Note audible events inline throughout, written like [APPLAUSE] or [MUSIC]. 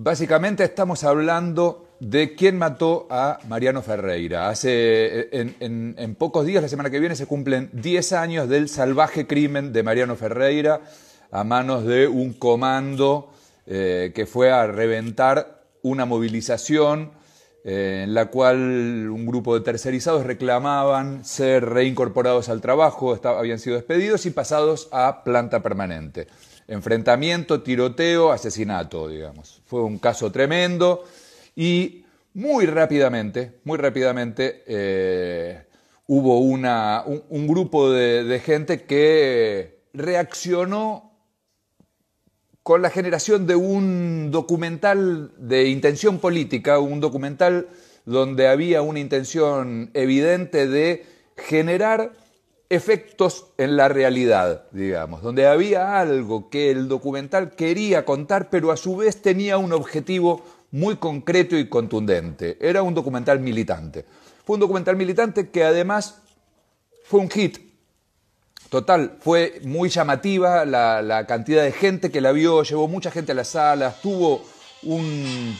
Básicamente estamos hablando de quién mató a Mariano Ferreira. Hace, en, pocos días, la semana que viene, se cumplen 10 años del salvaje crimen de Mariano Ferreira a manos de un comando eh, que fue a reventar una movilización eh, en la cual un grupo de tercerizados reclamaban ser reincorporados al trabajo, habían sido despedidos y pasados a planta permanente enfrentamiento, tiroteo, asesinato, digamos. Fue un caso tremendo y muy rápidamente, muy rápidamente eh, hubo una, un, grupo de, gente que reaccionó con la generación de un documental de intención política, un documental donde había una intención evidente de generar efectos en la realidad, digamos, donde había algo que el documental quería contar, pero a su vez tenía un objetivo muy concreto y contundente. Era un documental militante. Fue un documental militante que además fue un hit. Total, fue muy llamativa la, cantidad de gente que la vio, llevó mucha gente a las salas, tuvo un,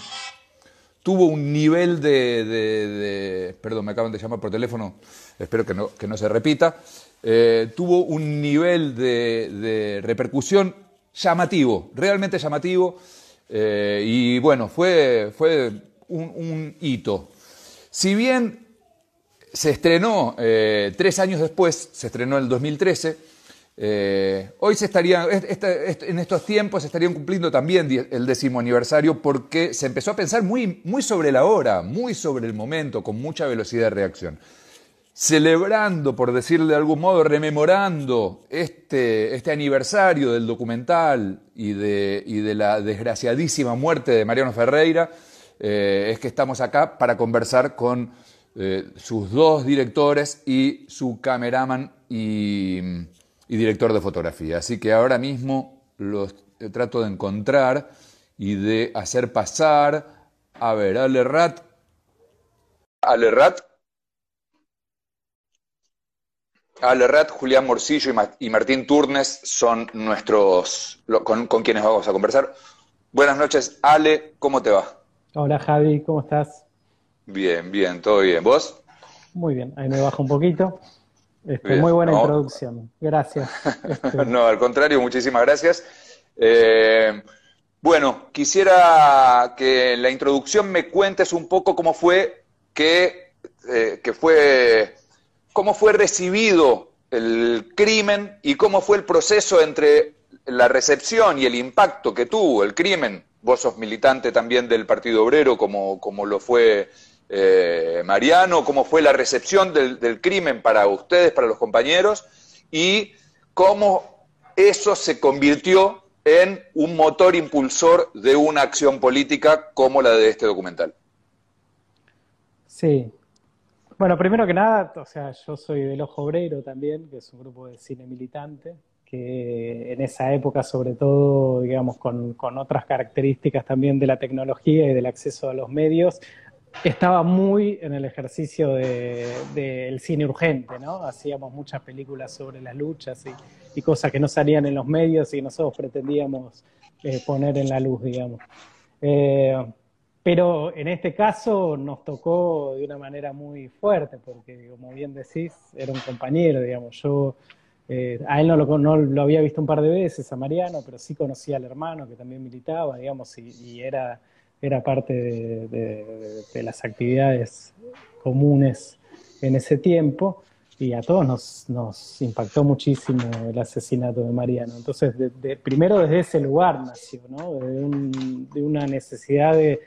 tuvo un nivel de, Perdón, me acaban de llamar por teléfono, espero que no, que no se repita. Eh, tuvo un nivel de, repercusión llamativo, realmente llamativo, eh, y bueno, fue, fue un, hito. Si bien se estrenó eh, tres años después, se estrenó en el 2013, eh, hoy se estaría, en estos tiempos se estarían cumpliendo también el décimo aniversario porque se empezó a pensar muy, muy sobre la hora, muy sobre el momento, con mucha velocidad de reacción. Celebrando, por decirlo de algún modo, rememorando este, este aniversario del documental y de, y de, la desgraciadísima muerte de Mariano Ferreira, eh, es que estamos acá para conversar con eh, sus dos directores y su cameraman y director de fotografía. Así que ahora mismo los trato de encontrar y de hacer pasar. A ver. Ale Rat. Ale Rat, Julián Morcillo y Martín Turnes son nuestros, con, con quienes vamos a conversar. Buenas noches, Ale, ¿cómo te va? Hola Javi, ¿cómo estás? Bien, bien, todo bien. ¿Vos? Muy bien, ahí me bajo un poquito. Este, muy buena introducción, gracias. [LAUGHS] Este, no, al contrario, muchísimas gracias. Eh, bueno, quisiera que la introducción me cuentes un poco cómo fue que, eh, que fue, cómo fue recibido el crimen y cómo fue el proceso entre la recepción y el impacto que tuvo el crimen. Vos sos militante también del Partido Obrero, como, como lo fue eh, Mariano, cómo fue la recepción del, crimen para ustedes, para los compañeros, y cómo eso se convirtió en un motor impulsor de una acción política como la de este documental. Sí. Bueno, primero que nada, o sea, yo soy del Ojo Obrero también, que es un grupo de cine militante, que en esa época, sobre todo, digamos, con, con otras características también de la tecnología y del acceso a los medios, estaba muy en el ejercicio del cine urgente, ¿no? Hacíamos muchas películas sobre las luchas y, cosas que no salían en los medios y nosotros pretendíamos eh, poner en la luz, digamos. Eh, pero en este caso nos tocó de una manera muy fuerte, porque como bien decís, era un compañero, digamos. Yo eh, a él no lo, había visto un par de veces, a Mariano, pero sí conocía al hermano que también militaba, digamos, y era era parte de, las actividades comunes en ese tiempo y a todos nos, nos impactó muchísimo el asesinato de Mariano. Entonces, primero desde ese lugar nació, ¿no? de, una necesidad de,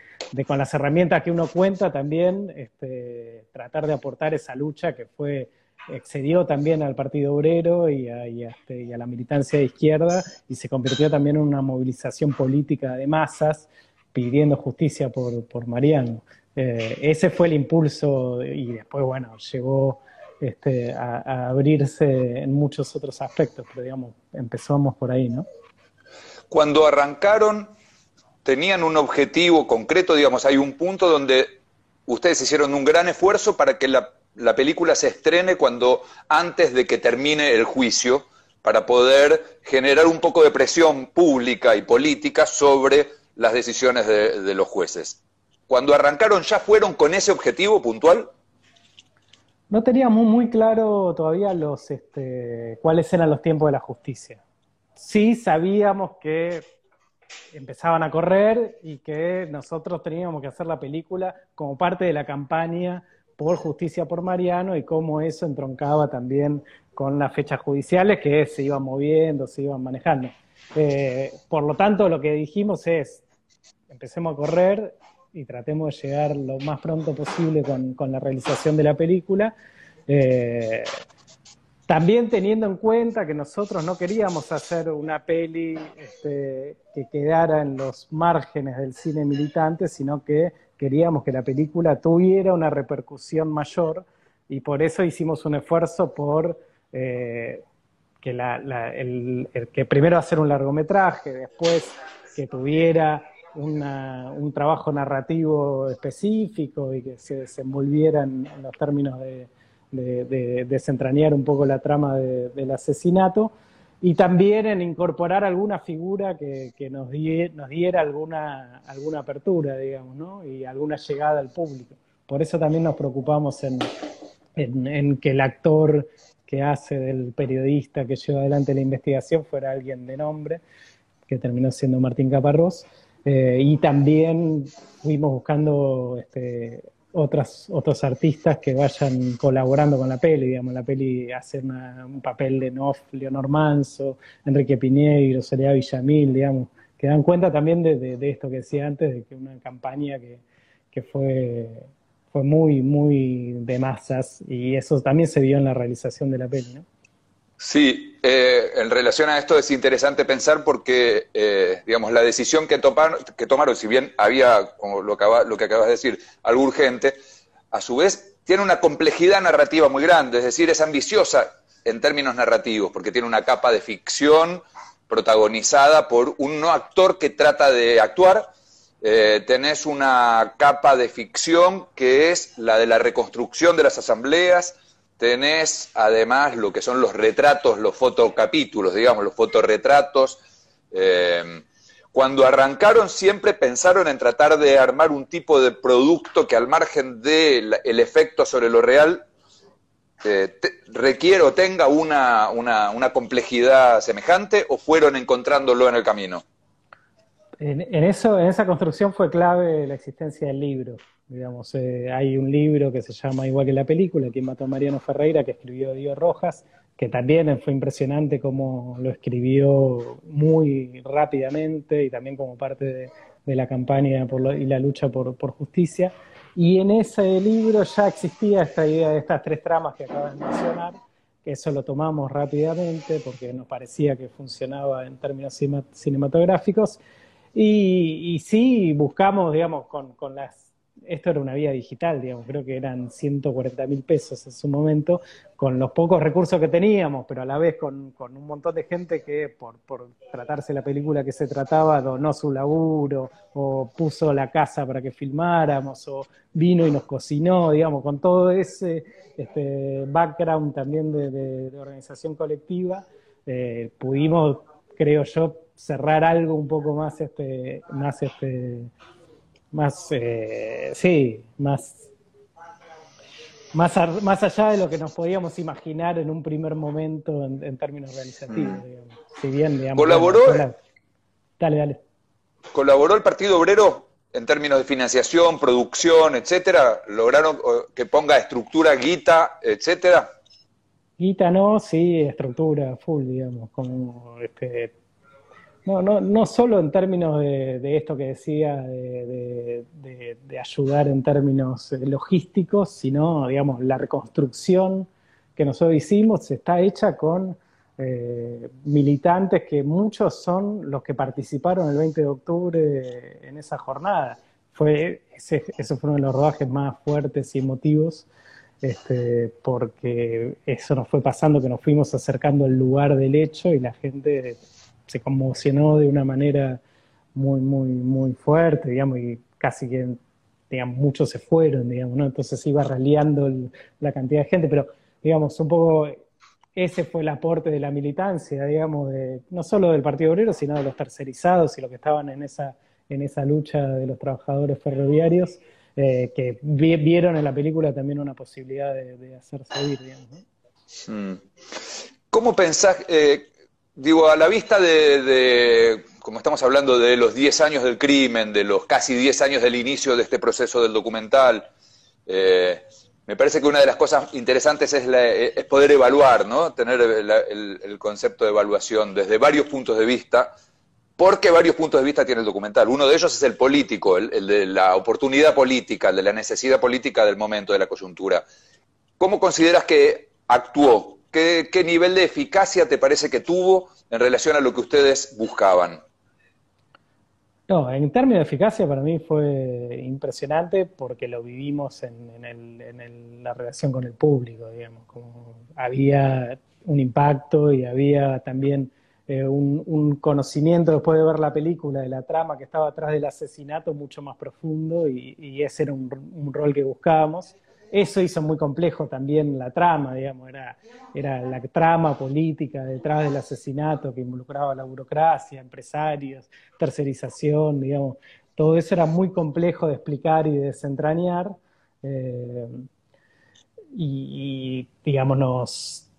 con las herramientas que uno cuenta también, este, tratar de aportar esa lucha que fue excedió también al Partido Obrero y a, este, a la militancia de izquierda y se convirtió también en una movilización política de masas pidiendo justicia por, por Mariano. Eh, ese fue el impulso y después, bueno, llegó este, a, abrirse en muchos otros aspectos, pero digamos, empezamos por ahí, ¿no? Cuando arrancaron, tenían un objetivo concreto, digamos, hay un punto donde ustedes hicieron un gran esfuerzo para que la, la película se estrene cuando antes de que termine el juicio, para poder generar un poco de presión pública y política sobre las decisiones de, los jueces. Cuando arrancaron, ¿ya fueron con ese objetivo puntual? No teníamos muy claro todavía los, este, cuáles eran los tiempos de la justicia. Sí sabíamos que empezaban a correr y que nosotros teníamos que hacer la película como parte de la campaña por justicia por Mariano y cómo eso entroncaba también con las fechas judiciales que se iban moviendo, se iban manejando. Eh, por lo tanto, lo que dijimos es, empecemos a correr y tratemos de llegar lo más pronto posible con, la realización de la película. Eh, también teniendo en cuenta que nosotros no queríamos hacer una peli este, que quedara en los márgenes del cine militante, sino que queríamos que la película tuviera una repercusión mayor y por eso hicimos un esfuerzo por eh, que, que primero hacer un largometraje, después que tuviera un trabajo narrativo específico y que se desenvolviera en los términos de de, desentrañar un poco la trama del asesinato y también en incorporar alguna figura que, nos, nos, diera alguna, alguna apertura, digamos, ¿no? y alguna llegada al público. Por eso también nos preocupamos en, en, que el actor que hace del periodista que lleva adelante la investigación fuera alguien de nombre, que terminó siendo Martín Caparrós. Eh, y también fuimos buscando este, otras, otros artistas que vayan colaborando con la peli, digamos, la peli hace un papel de Nof, Leonor Manso, Enrique Piñeiro, Soledad Villamil, digamos, que dan cuenta también de, esto que decía antes, de que una campaña que, que fue, fue muy, muy de masas, y eso también se vio en la realización de la peli, ¿no? Sí, eh, en relación a esto es interesante pensar porque, eh, digamos, la decisión que, que tomaron, si bien había, como lo, lo que acabas de decir, algo urgente, a su vez tiene una complejidad narrativa muy grande, es decir, es ambiciosa en términos narrativos, porque tiene una capa de ficción protagonizada por un no actor que trata de actuar, eh, tenés una capa de ficción que es la de la reconstrucción de las asambleas, tenés además lo que son los retratos, los fotocapítulos, digamos, los fotorretratos. Eh, cuando arrancaron siempre pensaron en tratar de armar un tipo de producto que al margen del efecto sobre lo real eh, requiere o tenga una, complejidad semejante o fueron encontrándolo en el camino? En, eso, en esa construcción fue clave la existencia del libro. Digamos, eh, hay un libro que se llama igual que la película, quien mató a Mariano Ferreira, que escribió Diego Rojas, que también fue impresionante cómo lo escribió muy rápidamente y también como parte de, la campaña y la lucha por, justicia. Y en ese libro ya existía esta idea de estas tres tramas que acabas de mencionar, que eso lo tomamos rápidamente porque nos parecía que funcionaba en términos cinematográficos. Y, sí, buscamos, digamos, con, con las esto era una vía digital, digamos, creo que eran 140 mil pesos en su momento, con los pocos recursos que teníamos, pero a la vez con, un montón de gente que por, tratarse la película que se trataba donó su laburo, o puso la casa para que filmáramos, o vino y nos cocinó, digamos, con todo ese este, background también de, organización colectiva, eh, pudimos, creo yo, cerrar algo un poco más, este, más este, más, eh, sí, más, más, más allá de lo que nos podíamos imaginar en un primer momento en, términos realizativos. Mm. Digamos. Si bien, digamos, ¿Colaboró? dale, dale. ¿Colaboró el Partido Obrero en términos de financiación, producción, etcétera? ¿Lograron que ponga estructura, guita, etcétera? Guita no, sí, estructura, full, digamos, como este, no, no, no solo en términos de, esto que decía, de, ayudar en términos eh, logísticos, sino, digamos, la reconstrucción que nosotros hicimos está hecha con eh, militantes que muchos son los que participaron el 20 de octubre en esa jornada. Fue, ese, fue uno de los rodajes más fuertes y emotivos, este, porque eso nos fue pasando, que nos fuimos acercando al lugar del hecho y la gente se conmocionó de una manera muy, muy, muy fuerte, digamos, y casi que, digamos, muchos se fueron, digamos, ¿no? Entonces iba raleando la cantidad de gente, pero, digamos, un poco ese fue el aporte de la militancia, digamos, de, no solo del Partido Obrero, sino de los tercerizados y los que estaban en esa, en esa lucha de los trabajadores ferroviarios, eh, que vieron en la película también una posibilidad de, hacerse oír, digamos. Hmm. ¿Cómo pensás, eh, digo, a la vista de, como estamos hablando de los 10 años del crimen, de los casi 10 años del inicio de este proceso del documental, eh, me parece que una de las cosas interesantes es, poder evaluar, ¿no? Tener el, concepto de evaluación desde varios puntos de vista, porque varios puntos de vista tiene el documental. Uno de ellos es el político, el, de la oportunidad política, el de la necesidad política del momento, de la coyuntura. ¿Cómo consideras que actuó? ¿Qué, ¿Qué nivel de eficacia te parece que tuvo en relación a lo que ustedes buscaban? No, en términos de eficacia para mí fue impresionante porque lo vivimos en, la relación con el público, digamos, como había un impacto y había también eh, un, conocimiento después de ver la película de la trama que estaba atrás del asesinato mucho más profundo y, ese era un rol que buscábamos. Eso hizo muy complejo también la trama, digamos, era, era la trama política detrás del asesinato que involucraba la burocracia, empresarios, tercerización, digamos, todo eso era muy complejo de explicar y de desentrañar. Eh, y, digamos,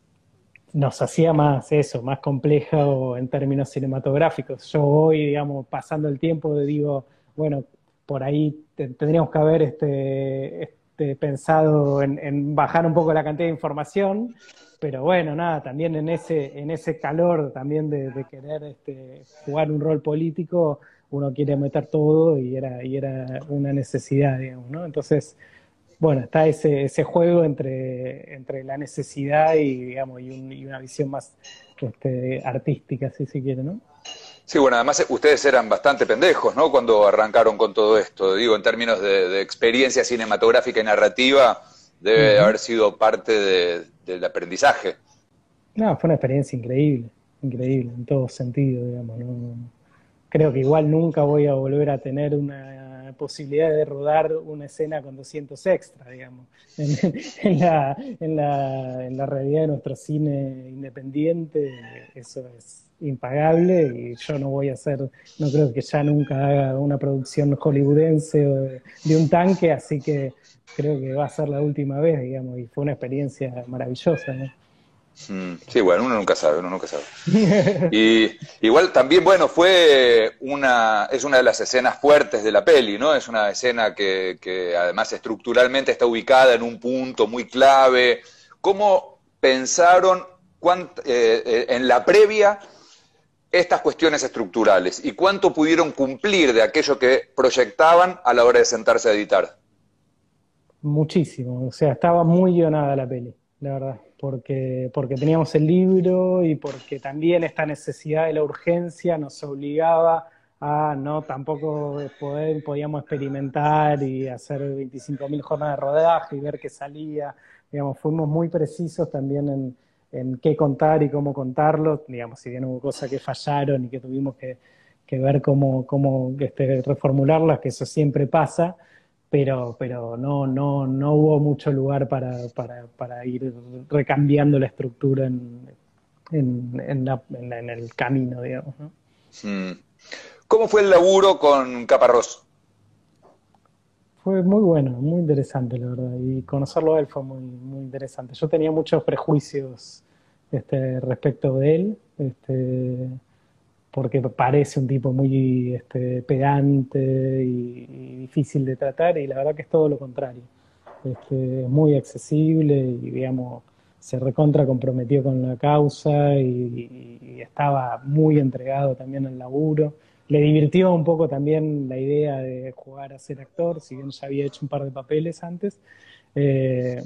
nos, hacía más eso, más complejo en términos cinematográficos. Yo hoy, digamos, pasando el tiempo, digo, bueno, por ahí tendríamos que haber este, pensado en, bajar un poco la cantidad de información, pero bueno, nada, también en ese, en ese calor también de, querer este, jugar un rol político, uno quiere meter todo y era, y era una necesidad, digamos, ¿no? Entonces, bueno, está ese, ese juego entre, entre la necesidad y, digamos, y, una visión más este, artística, si se quiere, ¿no? Sí, bueno, además ustedes eran bastante pendejos, ¿no? Cuando arrancaron con todo esto. Digo, en términos de, experiencia cinematográfica y narrativa, debe haber sido parte del aprendizaje. No, fue una experiencia increíble, increíble, en todo sentido, digamos. ¿no? Creo que igual nunca voy a volver a tener una posibilidad de rodar una escena con 200 extras, digamos. [LAUGHS] En, la, en, la, en la realidad de nuestro cine independiente, eso es impagable y yo no voy a hacer, no creo que ya nunca haga una producción hollywoodense de, un tanque, así que creo que va a ser la última vez, digamos, y fue una experiencia maravillosa, ¿no? Mm, sí, bueno, uno nunca sabe, uno nunca sabe. [LAUGHS] Y igual también, bueno, fue una, es una de las escenas fuertes de la peli, ¿no? Es una escena que, además estructuralmente está ubicada en un punto muy clave. ¿Cómo pensaron eh, eh, en la previa estas cuestiones estructurales y cuánto pudieron cumplir de aquello que proyectaban a la hora de sentarse a editar. Muchísimo, o sea, estaba muy guionada la peli, la verdad, porque, porque teníamos el libro y porque también esta necesidad de la urgencia nos obligaba a no tampoco poder, podíamos experimentar y hacer 25.000 jornadas de rodaje y ver qué salía, digamos, fuimos muy precisos también en, en qué contar y cómo contarlo, digamos, si bien hubo cosas que fallaron y que tuvimos que, ver cómo, cómo este, reformularlas, que eso siempre pasa, pero, pero no, no, no hubo mucho lugar para, para, ir recambiando la estructura en, en, en, el camino, digamos. Hmm. ¿Cómo fue el laburo con Caparrós? Fue muy bueno, muy interesante, la verdad. Y conocerlo a él fue muy, muy interesante. Yo tenía muchos prejuicios este, respecto de él, este, porque parece un tipo muy este, pedante y, difícil de tratar, y la verdad que es todo lo contrario. Este, es muy accesible y, digamos, se recontra comprometió con la causa y, y estaba muy entregado también al laburo le divirtió un poco también la idea de jugar a ser actor, si bien ya había hecho un par de papeles antes. Eh,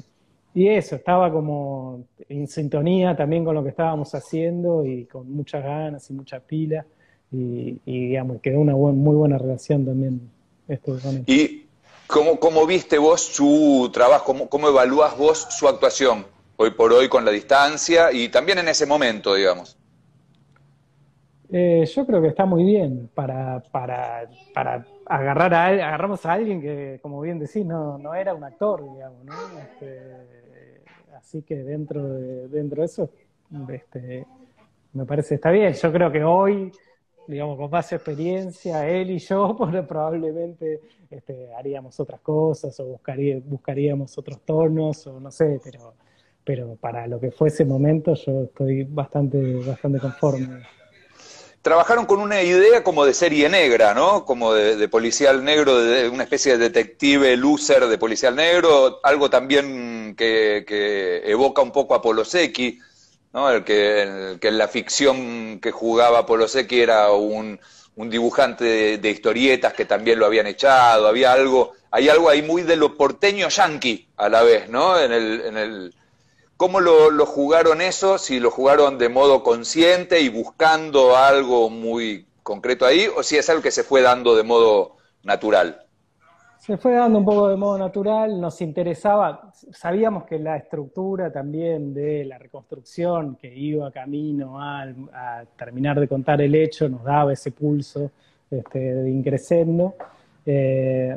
y eso, estaba como en sintonía también con lo que estábamos haciendo y con muchas ganas y muchas pilas. Y, quedó una muy buena relación también. ¿Y cómo, cómo, viste vos su trabajo? ¿Cómo, ¿Cómo evalúas vos su actuación hoy por hoy con la distancia y también en ese momento, digamos? Eh, yo creo que está muy bien para, para, para agarrar a agarramos a alguien que, como bien decís, no, no era un actor, digamos, ¿no? Este, así que dentro de, dentro de eso, este, me parece está bien. Yo creo que hoy digamos, con más experiencia, él y yo, [LAUGHS] probablemente este, haríamos otras cosas o buscaría, buscaríamos otros tonos o no sé, pero, pero para lo que fue ese momento yo estoy bastante, bastante conforme trabajaron con una idea como de serie negra, ¿no? Como de, policial negro, de, una especie de detective loser de policial negro, algo también que, evoca un poco a Polosecchi, ¿no? El que, en la ficción que jugaba Polosecchi era un, dibujante de, historietas que también lo habían echado, había algo, hay algo ahí muy de lo porteño yanqui a la vez, ¿no? En el, en el ¿Cómo lo, jugaron eso? Si lo jugaron de modo consciente y buscando algo muy concreto ahí, o si es algo que se fue dando de modo natural. Se fue dando un poco de modo natural, nos interesaba, sabíamos que la estructura también de la reconstrucción que iba camino a, terminar de contar el hecho nos daba ese pulso este, de increscendo. Eh,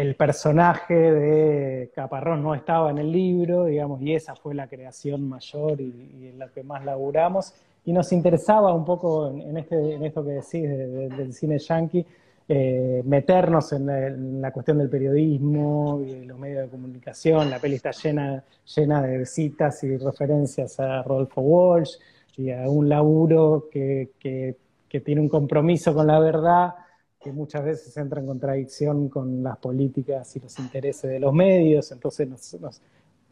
el personaje de Caparrós no estaba en el libro, digamos, y esa fue la creación mayor y, en la que más laburamos. Y nos interesaba un poco en, este, esto que decís del cine yankee, eh, meternos en la, cuestión del periodismo y los medios de comunicación. La peli está llena, llena de citas y referencias a Rodolfo Walsh y a un laburo que, que tiene un compromiso con la verdad que muchas veces entra en contradicción con las políticas y los intereses de los medios, entonces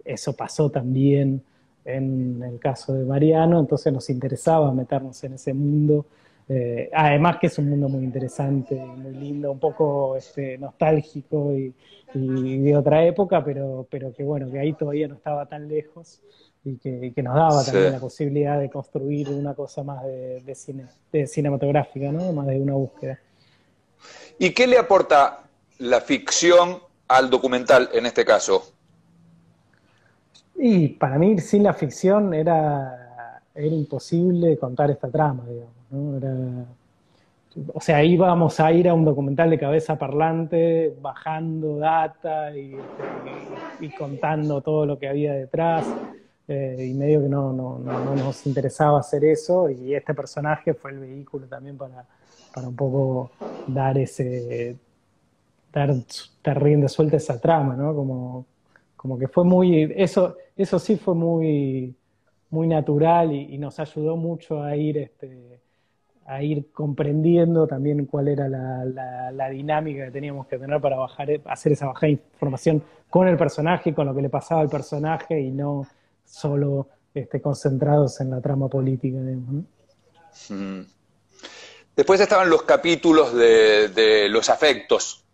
eso pasó también en el caso de Mariano, entonces nos interesaba meternos en ese mundo, eh, además que es un mundo muy interesante, muy lindo, un poco este, nostálgico y, de otra época, pero, pero que bueno, que ahí todavía no estaba tan lejos y que, nos daba también la posibilidad de construir una cosa más de, cine, de cinematográfica, ¿no? más de una búsqueda. ¿Y qué le aporta la ficción al documental en este caso? Y para mí, sin la ficción era, era imposible contar esta trama, digamos. o sea, íbamos a ir a un documental de cabeza parlante, bajando data y, contando todo lo que había detrás. Eh, y medio que no, no, no, nos interesaba hacer eso. Y este personaje fue el vehículo también para, para un poco dar ese, dar, dar rienda suelta esa trama, ¿no? Como, como que fue muy, eso, eso sí fue muy, muy natural y, nos ayudó mucho a ir, este, a ir comprendiendo también cuál era la, la, dinámica que teníamos que tener para bajar, hacer esa bajada de información con el personaje, con lo que le pasaba al personaje y no solo este, concentrados en la trama política. Mm. Después estaban los capítulos de, los afectos,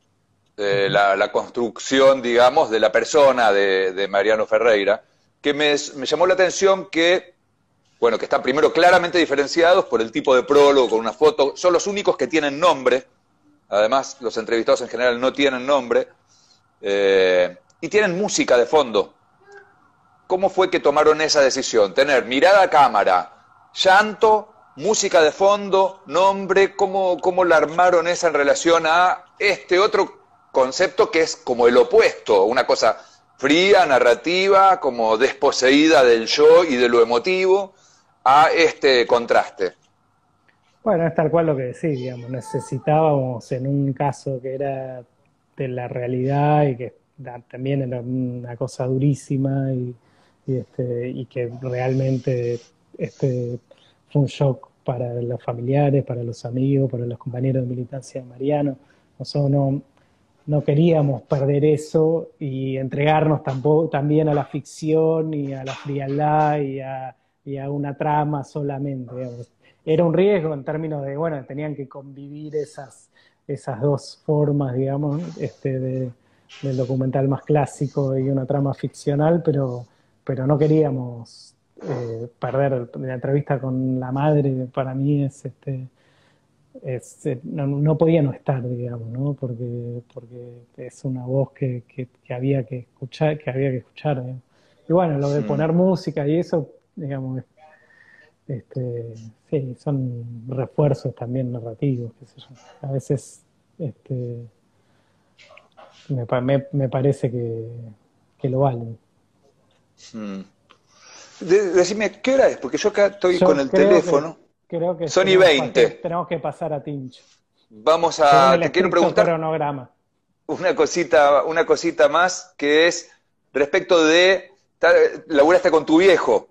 de la, construcción, digamos, de la persona de, Mariano Ferreira, que me, llamó la atención que, bueno, que están primero claramente diferenciados por el tipo de prólogo con una foto, son los únicos que tienen nombre, además los entrevistados en general no tienen nombre, eh, y tienen música de fondo. ¿Cómo fue que tomaron esa decisión? Tener mirada a cámara, llanto música de fondo, nombre, ¿cómo, cómo la armaron esa en relación a este otro concepto que es como el opuesto, una cosa fría, narrativa, como desposeída del yo y de lo emotivo, a este contraste. Bueno, es tal cual lo que decís, digamos, necesitábamos en un caso que era de la realidad y que también era una cosa durísima y, este, y que realmente este, fue un shock para los familiares, para los amigos, para los compañeros de militancia de Mariano. Nosotros no, no queríamos perder eso y entregarnos tampoco, también a la ficción y a la frialdad y a, y a una trama solamente. Era un riesgo en términos de, bueno, tenían que convivir esas, esas dos formas, digamos, este, de, del documental más clásico y una trama ficcional, pero, pero no queríamos eh, perder la entrevista con la madre para mí es este eh, no, podía no estar digamos no porque porque es una voz que, que, había que escuchar que había que escuchar y bueno lo de poner música y eso digamos este sí son refuerzos también narrativos a veces este me, me, parece que, que lo valen decime, ¿qué hora es? Porque yo acá estoy con el teléfono. Creo que Sony tenemos 20. que- tenemos que pasar a Tincho. Vamos a, te quiero preguntar cronograma. una cosita, una cosita más que es respecto de, laburaste con tu viejo,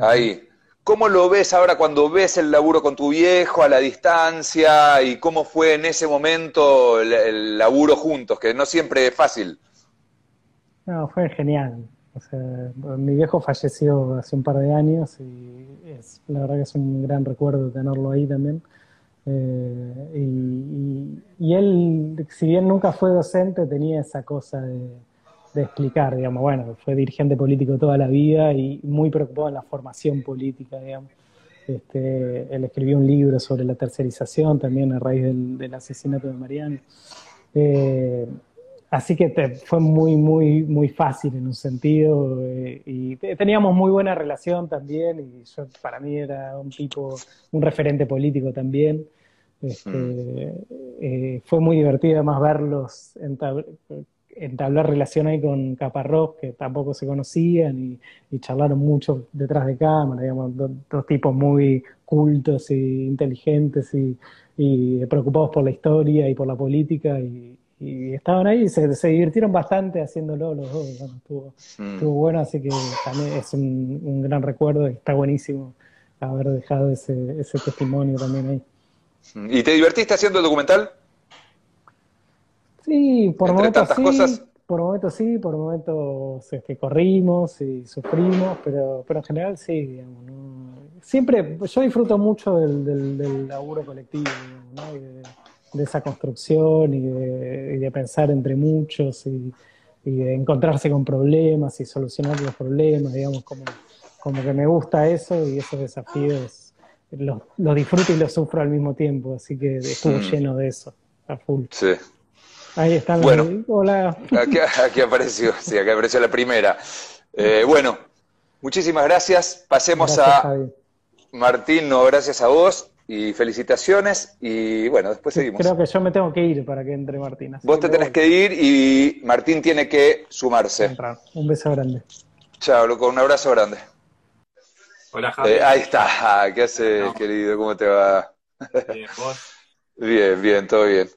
ahí. ¿Cómo lo ves ahora cuando ves el laburo con tu viejo a la distancia y cómo fue en ese momento el, el laburo juntos, que no siempre es fácil? No, fue genial. O sea, mi viejo falleció hace un par de años y es, la verdad que es un gran recuerdo tenerlo ahí también. Eh, y, y- y él, si bien nunca fue docente, tenía esa cosa de, de explicar, digamos, bueno, fue dirigente político toda la vida y muy preocupado en la formación política, digamos. Este, él escribió un libro sobre la tercerización también a raíz del, del asesinato de Mariano. Eh, Así que te- fue muy, muy, muy fácil en un sentido eh, y te- teníamos muy buena relación también y yo para mí era un tipo, un referente político también. Este, eh, fue muy divertido además verlos entab- entablar relación ahí con Caparrós, que tampoco se conocían y, y charlaron mucho detrás de cámara, digamos, do- dos tipos muy cultos y inteligentes y, y preocupados por la historia y por la política y, y estaban ahí y se, se divirtieron bastante haciéndolo los dos, estuvo, Mm. estuvo bueno, así que también es un, un gran recuerdo y está buenísimo haber dejado ese, ese testimonio también ahí. ¿Y te divertiste haciendo el documental? Sí, por Entre momentos tantas sí, cosas. por momentos sí, por momentos este, corrimos y sufrimos, pero, pero en general sí, digamos, ¿no? Siempre, yo disfruto mucho del, del, del laburo colectivo, digamos, ¿no? Y de, de esa construcción y de, y de pensar entre muchos y, y de encontrarse con problemas y solucionar los problemas, digamos, como, como que me gusta eso y esos desafíos los, los disfruto y los sufro al mismo tiempo, así que estuvo Mm. lleno de eso, a full. Sí. Ahí están Bueno. Hola. Aquí, aquí apareció, sí, aquí apareció la primera. Eh, bueno, muchísimas gracias. Pasemos Gracias, a Javi. Martín, no, gracias a vos y felicitaciones. Y bueno, después seguimos. Creo que yo me tengo que ir para que entre Martín. así Vos te tenés voy. que ir y Martín tiene que sumarse. Entrar. Un beso grande. Chao, loco, un abrazo grande. Hola Javi. Eh, ahí está, ¿qué haces, No. querido? ¿Cómo te va? Bien, vos. Bien, bien, todo bien.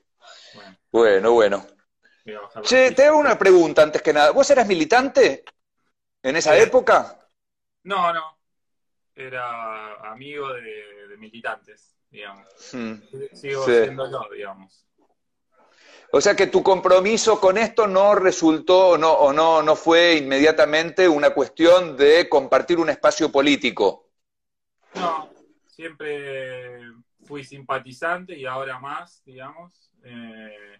Bueno, Bueno, Che, te hago una pregunta antes que nada. ¿Vos eras militante en esa Sí. época? No, no. Era amigo de, de militantes, digamos. Hmm. Sigo Sí. siéndolo, digamos. O sea que tu compromiso con esto no resultó no, o no, no fue inmediatamente una cuestión de compartir un espacio político. No, siempre fui simpatizante y ahora más, digamos. eh,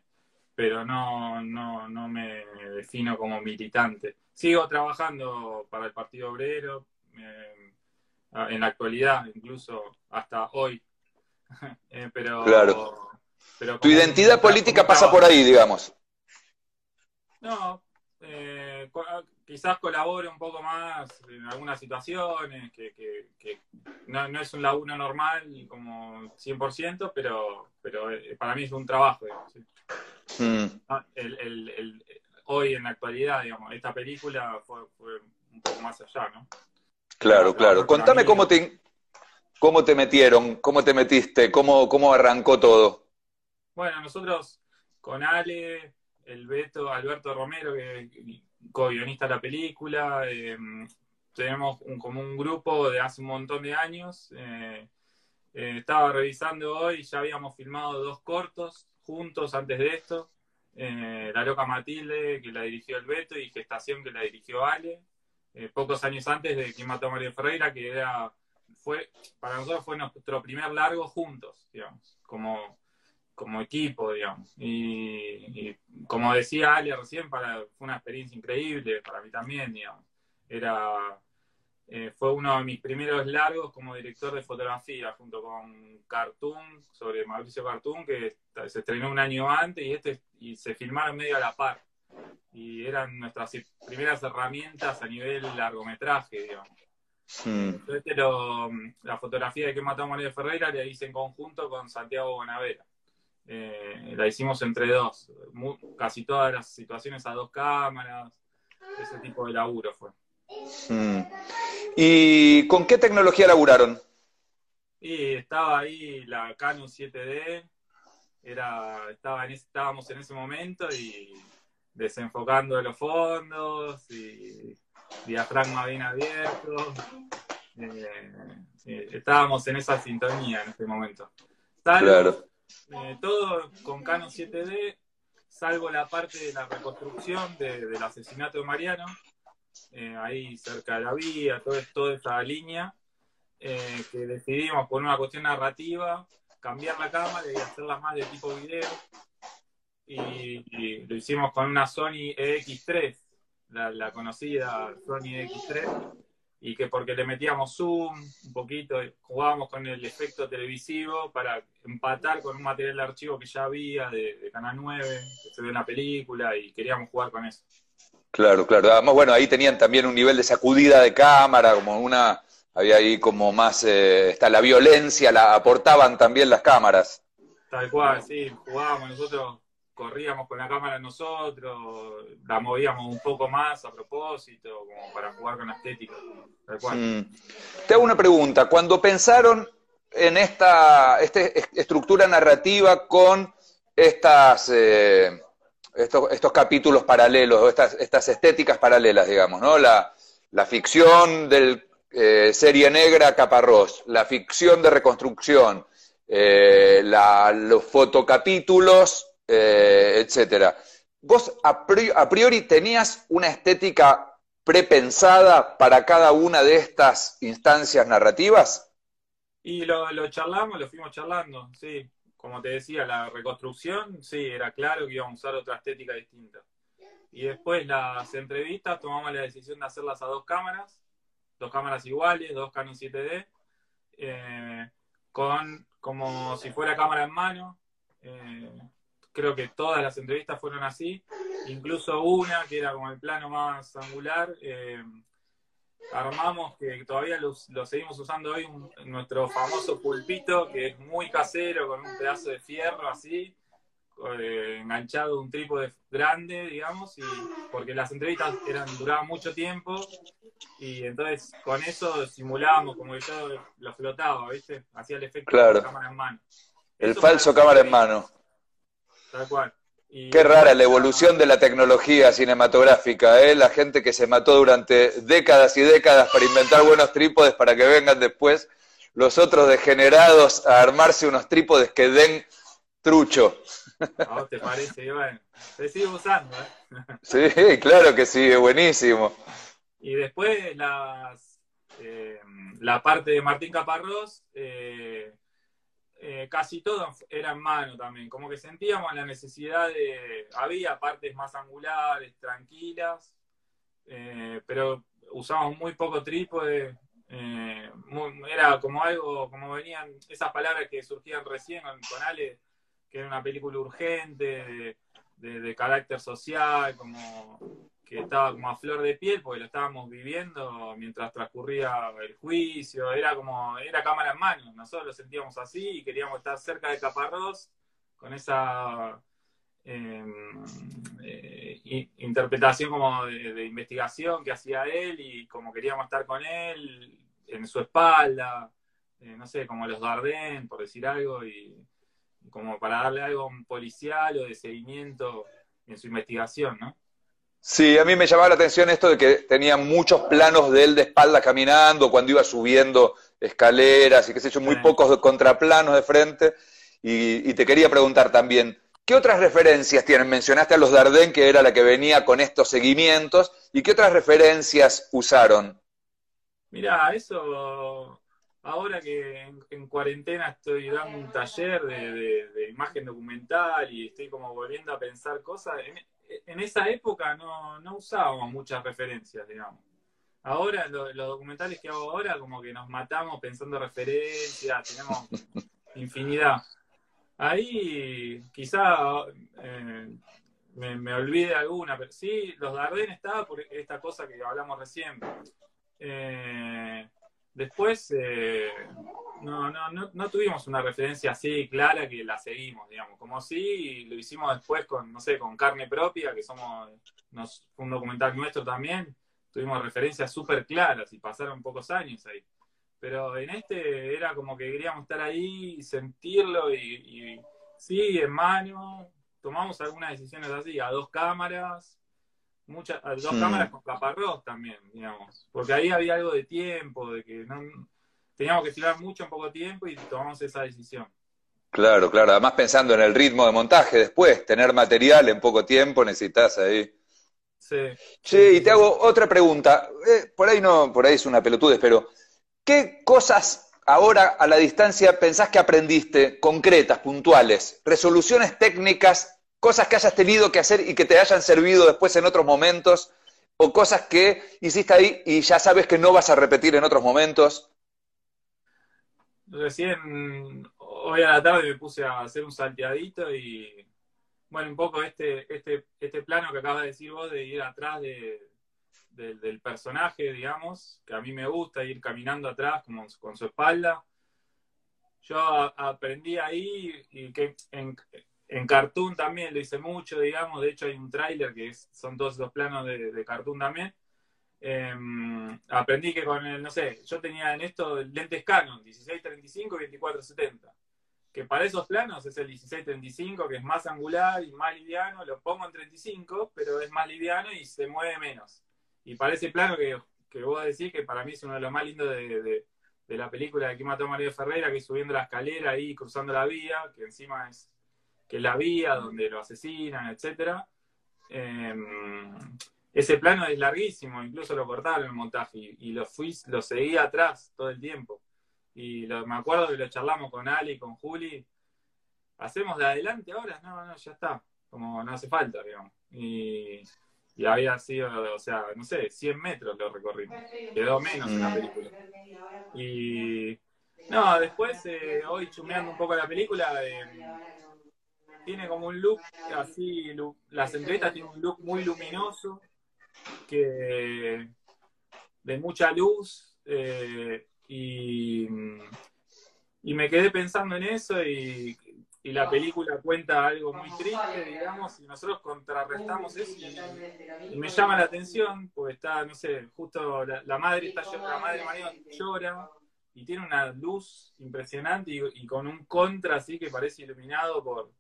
pero no, no, no me defino como militante. Sigo trabajando para el Partido Obrero, eh, en la actualidad, incluso hasta hoy. [LAUGHS] Eh, pero, Claro. pero Tu identidad política pasa por ahí, digamos. No, eh, co- quizás colabore un poco más en algunas situaciones, que, que- que no, no es un laburo normal como 100%, pero, pero eh, para mí es un trabajo. digamos, ¿sí? Hmm. Ah, el- el- el- hoy en la actualidad, digamos, esta película fue, fue un poco más allá, ¿no? Claro, claro. Contame cómo te, cómo te metieron, cómo te metiste, cómo, cómo arrancó todo. Bueno, nosotros con Ale, el Beto, Alberto Romero, que es co-guionista de la película, eh, tenemos un, como un grupo de hace un montón de años. eh, eh, estaba revisando hoy, ya habíamos filmado dos cortos juntos antes de esto. eh, la Loca Matilde, que la dirigió el Beto, y Gestación, que la dirigió Ale. Eh, pocos años antes de Quien mató a Mario Ferreira, que era, fue, para nosotros fue nuestro primer largo juntos, digamos, como como equipo, digamos. Y, como decía Ale recién, fue una experiencia increíble para mí también, digamos. Era, eh, fue uno de mis primeros largos como director de fotografía, junto con Cartoon, sobre Mauricio Cartoon, que se estrenó un año antes y, este, y se filmaron medio a la par. Y eran nuestras primeras herramientas a nivel largometraje, digamos. Hmm. Entonces, lo- la fotografía de que mató a María Ferreira la hice en conjunto con Santiago Bonavera. Eh, la hicimos entre dos. Casi todas las situaciones a dos cámaras. Ese tipo de laburo fue. Hmm. ¿Y con qué tecnología laburaron? Y estaba ahí la Canon 7D, era, estaba en, estábamos en ese momento y desenfocando los fondos y diafragma bien abierto. Eh, estábamos en esa sintonía en este momento. claro. Eh, todo con Canon 7D, salvo la parte de la reconstrucción del asesinato de Mariano, eh, ahí cerca de la vía, todo, toda esa línea, que decidimos por una cuestión narrativa cambiar la cámara y hacerla más de tipo video. Y, lo hicimos con una Sony EX3, la, conocida Sony EX3, y que porque le metíamos zoom un poquito, jugábamos con el efecto televisivo para empatar con un material de archivo que ya había de, Canal 9, que se ve en la película, y queríamos jugar con eso. Claro, claro. Además, bueno, ahí tenían también un nivel de sacudida de cámara, como una había ahí como más, eh, está la violencia, la aportaban también las cámaras. Tal cual, sí, jugábamos nosotros, corríamos con la cámara nosotros, la movíamos un poco más a propósito, como para jugar con la estética. Mm. Te hago una pregunta, cuando pensaron en esta, este, estructura narrativa con estas... Eh, estos, estos, capítulos paralelos, estas, estas estéticas paralelas, digamos, ¿no? La, la ficción del eh, serie negra Caparrós, la ficción de reconstrucción, eh, los fotocapítulos, eh, etcétera. ¿Vos a priori, tenías una estética prepensada para cada una de estas instancias narrativas? Y lo, charlamos, lo fuimos charlando, sí. Como te decía, la reconstrucción, sí, era claro que íbamos a usar otra estética distinta. Y después las entrevistas tomamos la decisión de hacerlas a dos cámaras, dos cámaras iguales, dos Canon 7D, eh, con como si fuera cámara en mano. Eh, creo que todas las entrevistas fueron así, incluso una que era como el plano más angular. Eh, armamos, que todavía lo, seguimos usando hoy, nuestro famoso pulpito, que es muy casero, con un pedazo de fierro así, enganchado un trípode grande, digamos, y porque las entrevistas eran duraban mucho tiempo y entonces con eso simulábamos como que todo lo flotaba, ¿viste? Hacía el efecto de cámara en mano. El falso cámara en mano. Tal cual. Qué rara la evolución de la tecnología cinematográfica, ¿eh? La gente que se mató durante décadas y décadas para inventar buenos trípodes para que vengan después los otros degenerados a armarse unos trípodes que den trucho. ¿A vos te parece, Iván? Se sigue usando, ¿eh? Sí, claro que sí, buenísimo. Y después las, eh, la parte de Martín Caparrós, eh, eh, casi todo era en mano también, como que sentíamos la necesidad de, había partes más angulares, tranquilas, pero usábamos muy poco trípode, era como algo, como venían esas palabras que surgían recién con, Ale, que era una película urgente, de carácter social, como que estaba como a flor de piel porque lo estábamos viviendo mientras transcurría el juicio, era como, era cámara en mano, nosotros lo sentíamos así y queríamos estar cerca de Caparrós con esa em, eh, interpretación como de, investigación que hacía él y como queríamos estar con él en su espalda, eh, no sé, como los Dardenne, por decir algo, y como para darle algo policial o de seguimiento en su investigación, ¿no? Sí, a mí me llamaba la atención esto de que tenía muchos planos de él de espalda caminando cuando iba subiendo escaleras y qué sé yo, muy pocos contraplanos de frente. Y, te quería preguntar también, ¿qué otras referencias tienen? Mencionaste a los Dardenne, que era la que venía con estos seguimientos, ¿y qué otras referencias usaron? Mira, eso, ahora que en, cuarentena estoy dando un taller de, imagen documental y estoy como volviendo a pensar cosas, en esa época no, no usábamos muchas referencias, digamos. Ahora, los documentales que hago ahora, como que nos matamos pensando referencias, tenemos [LAUGHS] infinidad. Ahí quizá eh, me, me, olvide alguna, pero sí, los Darden estaba por esta cosa que hablamos recién. Eh, Después, eh, no, no, no, tuvimos una referencia así clara que la seguimos, digamos, como si lo hicimos después con, no sé, con Carne Propia, que somos, nos, un documental nuestro también, tuvimos referencias súper claras y pasaron pocos años ahí. pero en este era como que queríamos estar ahí y sentirlo y, sí, en mano, tomamos algunas decisiones así, a dos cámaras, muchas, dos cámaras con caparrós también, digamos, porque ahí había algo de tiempo, de que no, teníamos que filmar mucho en poco tiempo y tomamos esa decisión. Claro, claro, además pensando en el ritmo de montaje después, tener material en poco tiempo necesitas ahí. Sí. Sí, y te hago otra pregunta. Eh, por ahí no, por ahí es una pelotudez, pero ¿qué cosas ahora a la distancia pensás que aprendiste, concretas, puntuales, resoluciones técnicas, cosas que hayas tenido que hacer y que te hayan servido después en otros momentos, o cosas que hiciste ahí y ya sabes que no vas a repetir en otros momentos? Recién, hoy a la tarde me puse a hacer un salteadito y bueno, un poco este, este, este plano que acabas de decir vos de ir atrás del personaje, digamos, que a mí me gusta ir caminando atrás como con su espalda. Yo aprendí ahí y que en, en Cartoon también lo hice mucho, digamos. De hecho, hay un tráiler que son todos esos planos de, de Cartoon también. Em, aprendí que con el, no sé, yo tenía en esto lentes Canon, 1635 y 2470 que para esos planos es el 1635, que es más angular y más liviano, lo pongo en 35, pero es más liviano y se mueve menos. Y para ese plano que, que vos decís, que para mí es uno de los más lindos de, la película de que mató Mario Ferreira, que es subiendo la escalera ahí, cruzando la vía, que encima es que la vía donde lo asesinan, etcétera. Em, ese plano es larguísimo, incluso lo cortaron el montaje y, lo fui, lo seguí atrás todo el tiempo y me acuerdo que lo charlamos con Ali, con Juli, hacemos de adelante ahora, no, no, ya está, como no hace falta, digamos. Y, había sido, o sea, no sé, 100 metros lo recorrimos, quedó menos en la película. Y no, después, eh, hoy chumeando un poco la película, eh, tiene como un look así, las entrevistas tienen un look muy luminoso, que de mucha luz, eh, y, y me quedé pensando en eso y, la película cuenta algo muy triste, digamos, y nosotros contrarrestamos eso y, me llama la atención, porque está, no sé, justo la, madre está la madre María llora y tiene una luz impresionante y, con un contra así que parece iluminado por...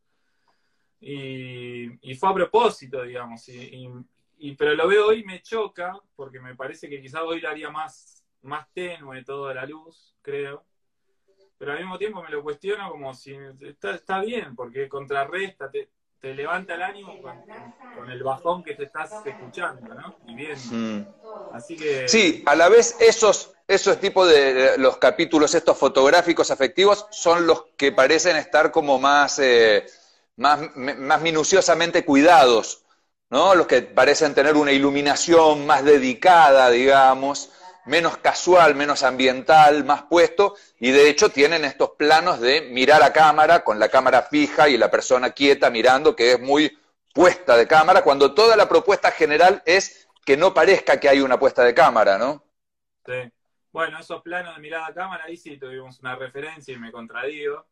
Y, fue a propósito, digamos, y, pero lo veo hoy y me choca, porque me parece que quizás hoy lo haría más más tenue toda la luz, creo. Pero al mismo tiempo me lo cuestiono como si está, bien, porque contrarresta, te, te levanta el ánimo con, el bajón que te estás escuchando, ¿no? Y bien. Mm. Así que. Sí, a la vez esos, esos tipos de los capítulos, estos fotográficos afectivos, son los que parecen estar como más, eh, más, más minuciosamente cuidados, ¿no? Los que parecen tener una iluminación más dedicada, digamos menos casual, menos ambiental, más puesto, y de hecho tienen estos planos de mirar a cámara con la cámara fija y la persona quieta mirando, que es muy puesta de cámara, cuando toda la propuesta general es que no parezca que hay una puesta de cámara, ¿no? Sí. Bueno, esos planos de mirada a cámara, ahí sí tuvimos una referencia y me contradigo,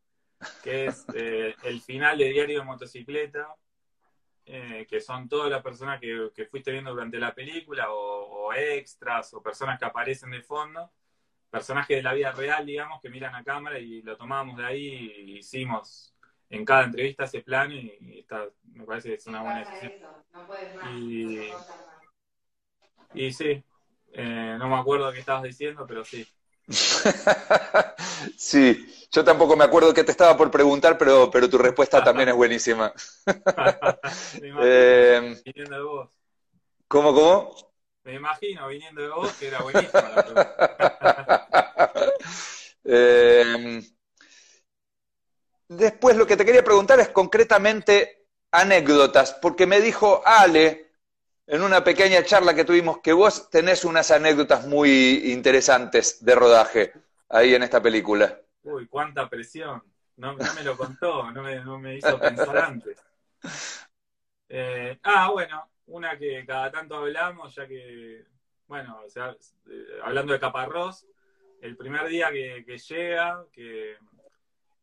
que es eh, el final de Diario de Motocicleta, eh, que son todas las personas que, fuiste viendo durante la película, o, extras, o personas que aparecen de fondo, personajes de la vida real, digamos, que miran a cámara y lo tomamos de ahí y hicimos en cada entrevista ese plano y, está, me parece que es una buena decisión. y, y sí, eh, no me acuerdo qué estabas diciendo, pero sí. [LAUGHS] sí, yo tampoco me acuerdo qué te estaba por preguntar, pero, pero tu respuesta también es buenísima. [LAUGHS] eh, viniendo de vos. ¿Cómo, cómo? Me imagino viniendo de vos que era buenísima la pregunta. [LAUGHS] eh, después lo que te quería preguntar es concretamente anécdotas, porque me dijo Ale, en una pequeña charla que tuvimos que vos tenés unas anécdotas muy interesantes de rodaje ahí en esta película. Uy, cuánta presión. No, me lo contó, no me, hizo pensar antes. Eh, ah, bueno, una que cada tanto hablamos, ya que, bueno, o sea, eh, hablando de Caparrós, el primer día que, que, llega, que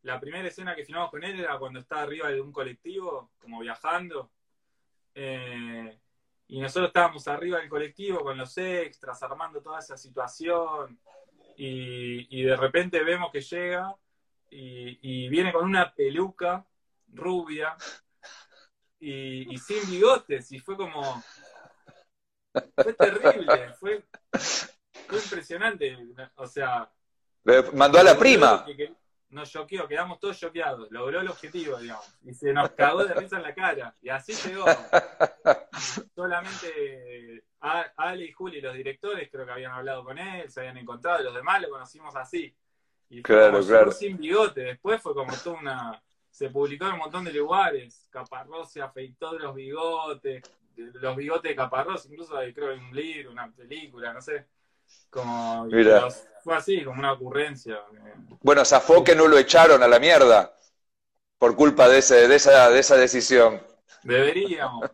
la primera escena que filmamos con él era cuando está arriba de un colectivo, como viajando. Eh, y nosotros estábamos arriba del colectivo con los extras, armando toda esa situación. y, de repente vemos que llega y, viene con una peluca rubia y, sin bigotes y fue como... Fue terrible, fue, fue impresionante. O sea... Mandó a la prima nos choqueó, quedamos todos choqueados, logró el objetivo, digamos, y se nos cagó de risa en la cara, y así llegó. Solamente Ale y Juli, los directores, creo que habían hablado con él, se habían encontrado, los demás lo conocimos así. Y claro, claro. sin bigote, después fue como toda una... Se publicó en un montón de lugares, Caparrós se afeitó de los bigotes, de los bigotes de Caparrós, incluso hay, creo en un libro, una película, no sé. Como, fue así, como una ocurrencia. Bueno, Zafó que no lo echaron a la mierda por culpa de, ese, de, esa, de esa decisión. Deberíamos. [LAUGHS] [LAUGHS]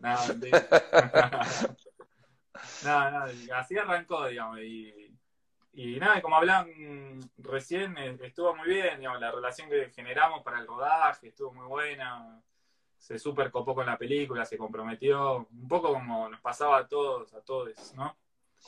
Nada, nada, así arrancó, digamos. Y, y nada, como hablan recién, eh, estuvo muy bien, digamos, la relación que generamos para el rodaje estuvo muy buena. Se super copó con la película, se comprometió, un poco como nos pasaba a todos, a todos, ¿no?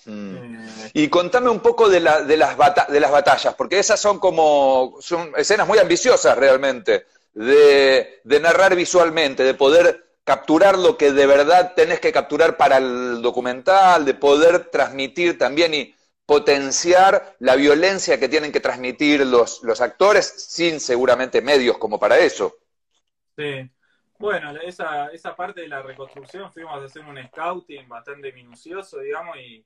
Mm. Eh, y contame un poco de, las de las batallas, porque esas son como, son escenas muy ambiciosas realmente, de, narrar visualmente, de poder capturar lo que de verdad tenés que capturar para el documental, de poder transmitir también y potenciar la violencia que tienen que transmitir los, los actores sin seguramente medios como para eso. Sí, bueno, esa, esa parte de la reconstrucción fuimos a hacer un scouting bastante minucioso, digamos, y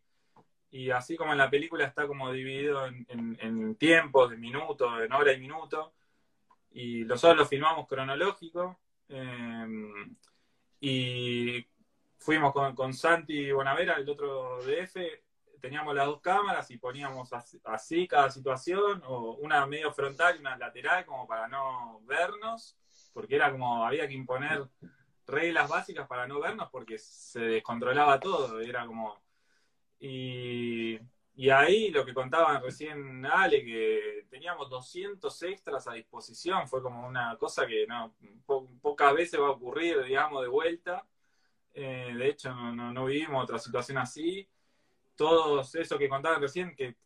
y así como en la película está como dividido en, tiempos, de minutos, en hora y minuto, y nosotros lo filmamos cronológico, em, y fuimos con, con Santi Bonavera, el otro DF, teníamos las dos cámaras y poníamos así, cada situación, o una medio frontal y una lateral, como para no vernos, porque era como, había que imponer reglas básicas para no vernos porque se descontrolaba todo, era como y, ahí lo que contaban recién Ale, que teníamos 200 extras a disposición, fue como una cosa que no pocas veces va a ocurrir, digamos, de vuelta. Eh, de hecho, no, no, vivimos otra situación así. Todos eso que contaban recién, que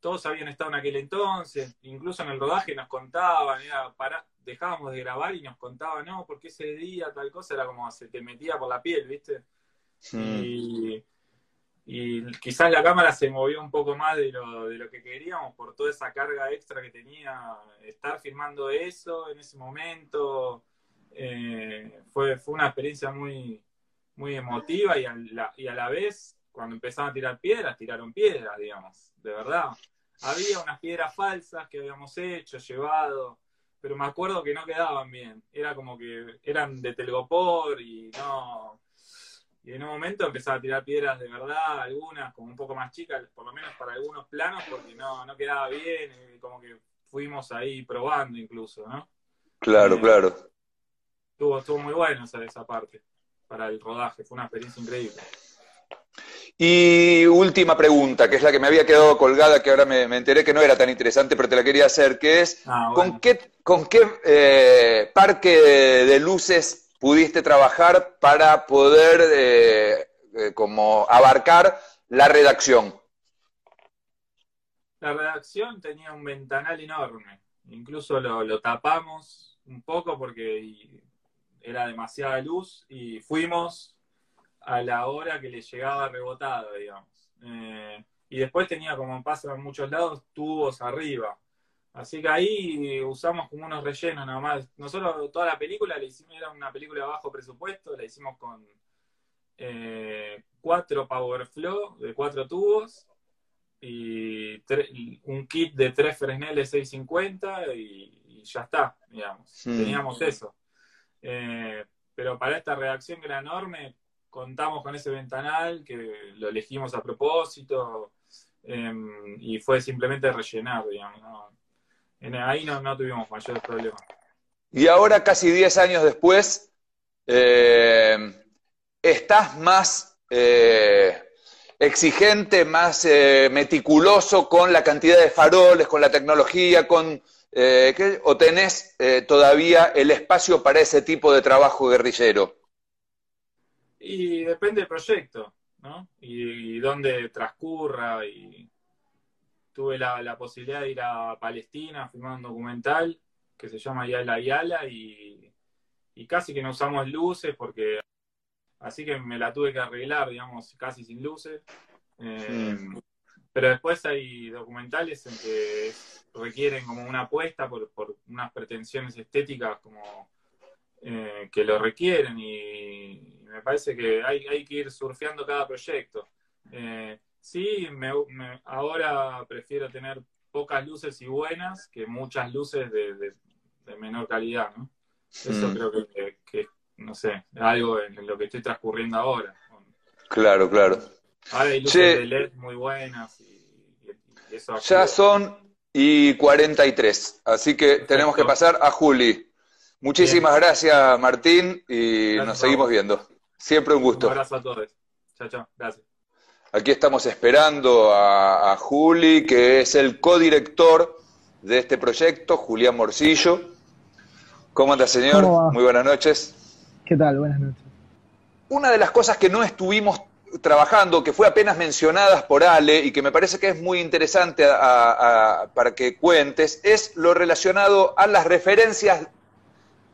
todos habían estado en aquel entonces, incluso en el rodaje nos contaban, era para, dejábamos de grabar y nos contaban, no, porque ese día tal cosa era como se te metía por la piel, ¿viste? Y, y quizás la cámara se movió un poco más de lo, de lo que queríamos por toda esa carga extra que tenía estar filmando eso en ese momento. Eh, fue, fue una experiencia muy, muy emotiva y a, la, y a la vez, cuando empezaban a tirar piedras, tiraron piedras, digamos, de verdad. Había unas piedras falsas que habíamos hecho, llevado, pero me acuerdo que no quedaban bien. Era como que eran de telgopor y no, y en un momento empezaba a tirar piedras de verdad, algunas como un poco más chicas, por lo menos para algunos planos, porque no, no quedaba bien, y como que fuimos ahí probando incluso, ¿no? Claro, eh, claro. Estuvo, estuvo muy bueno esa, esa parte para el rodaje, fue una experiencia increíble. Y última pregunta, que es la que me había quedado colgada, que ahora me, enteré que no era tan interesante, pero te la quería hacer, que es, ah, ¿con qué, con qué eh, parque de luces pudiste trabajar para poder eh, eh, como abarcar la redacción? La redacción tenía un ventanal enorme, incluso lo, tapamos un poco porque era demasiada luz y fuimos a la hora que le llegaba rebotado, digamos. Eh, y después tenía, como pasa en muchos lados, tubos arriba. Así que ahí usamos como unos rellenos nada más. Nosotros toda la película la hicimos, era una película de bajo presupuesto, la hicimos con eh, cuatro Power Flow de cuatro tubos y un kit de tres Fresnel 650 y, ya está, digamos. Teníamos eso. Eh, pero para esta redacción que era enorme, contamos con ese ventanal que lo elegimos a propósito em, y fue simplemente rellenar, digamos. ¿no? Ahí no, tuvimos mayores problemas. Y ahora, casi 10 años después, eh, ¿estás más eh, exigente, más eh, meticuloso con la cantidad de faroles, con la tecnología, con, o tenés todavía el espacio para ese tipo de trabajo guerrillero? Y depende del proyecto, ¿no? Y, y dónde transcurra y tuve la, posibilidad de ir a Palestina a filmar un documental que se llama Yala Yala y, y casi que no usamos luces porque así que me la tuve que arreglar, digamos, casi sin luces. Eh. Pero después hay documentales en que requieren como una apuesta por, por unas pretensiones estéticas como eh, que lo requieren y, me parece que hay, hay, que ir surfeando cada proyecto. Eh, sí, me, ahora prefiero tener pocas luces y buenas que muchas luces de, de, menor calidad, ¿no? Eso mm. creo que, que, no sé, algo en lo que estoy transcurriendo ahora. Claro, claro. Ahora hay luces de LED muy buenas y, eso Ya son y 43, así que tenemos que pasar a Juli. Muchísimas gracias, Martín, y nos seguimos viendo. Siempre un gusto. Un abrazo a todos. Chao, chao. Gracias. Aquí estamos esperando a, Juli, que es el codirector de este proyecto, Julián Morcillo. ¿Cómo anda, señor? Muy buenas noches. ¿Qué tal? Buenas noches. Una de las cosas que no estuvimos trabajando, que fue apenas mencionadas por Ale y que me parece que es muy interesante para que cuentes, es lo relacionado a las referencias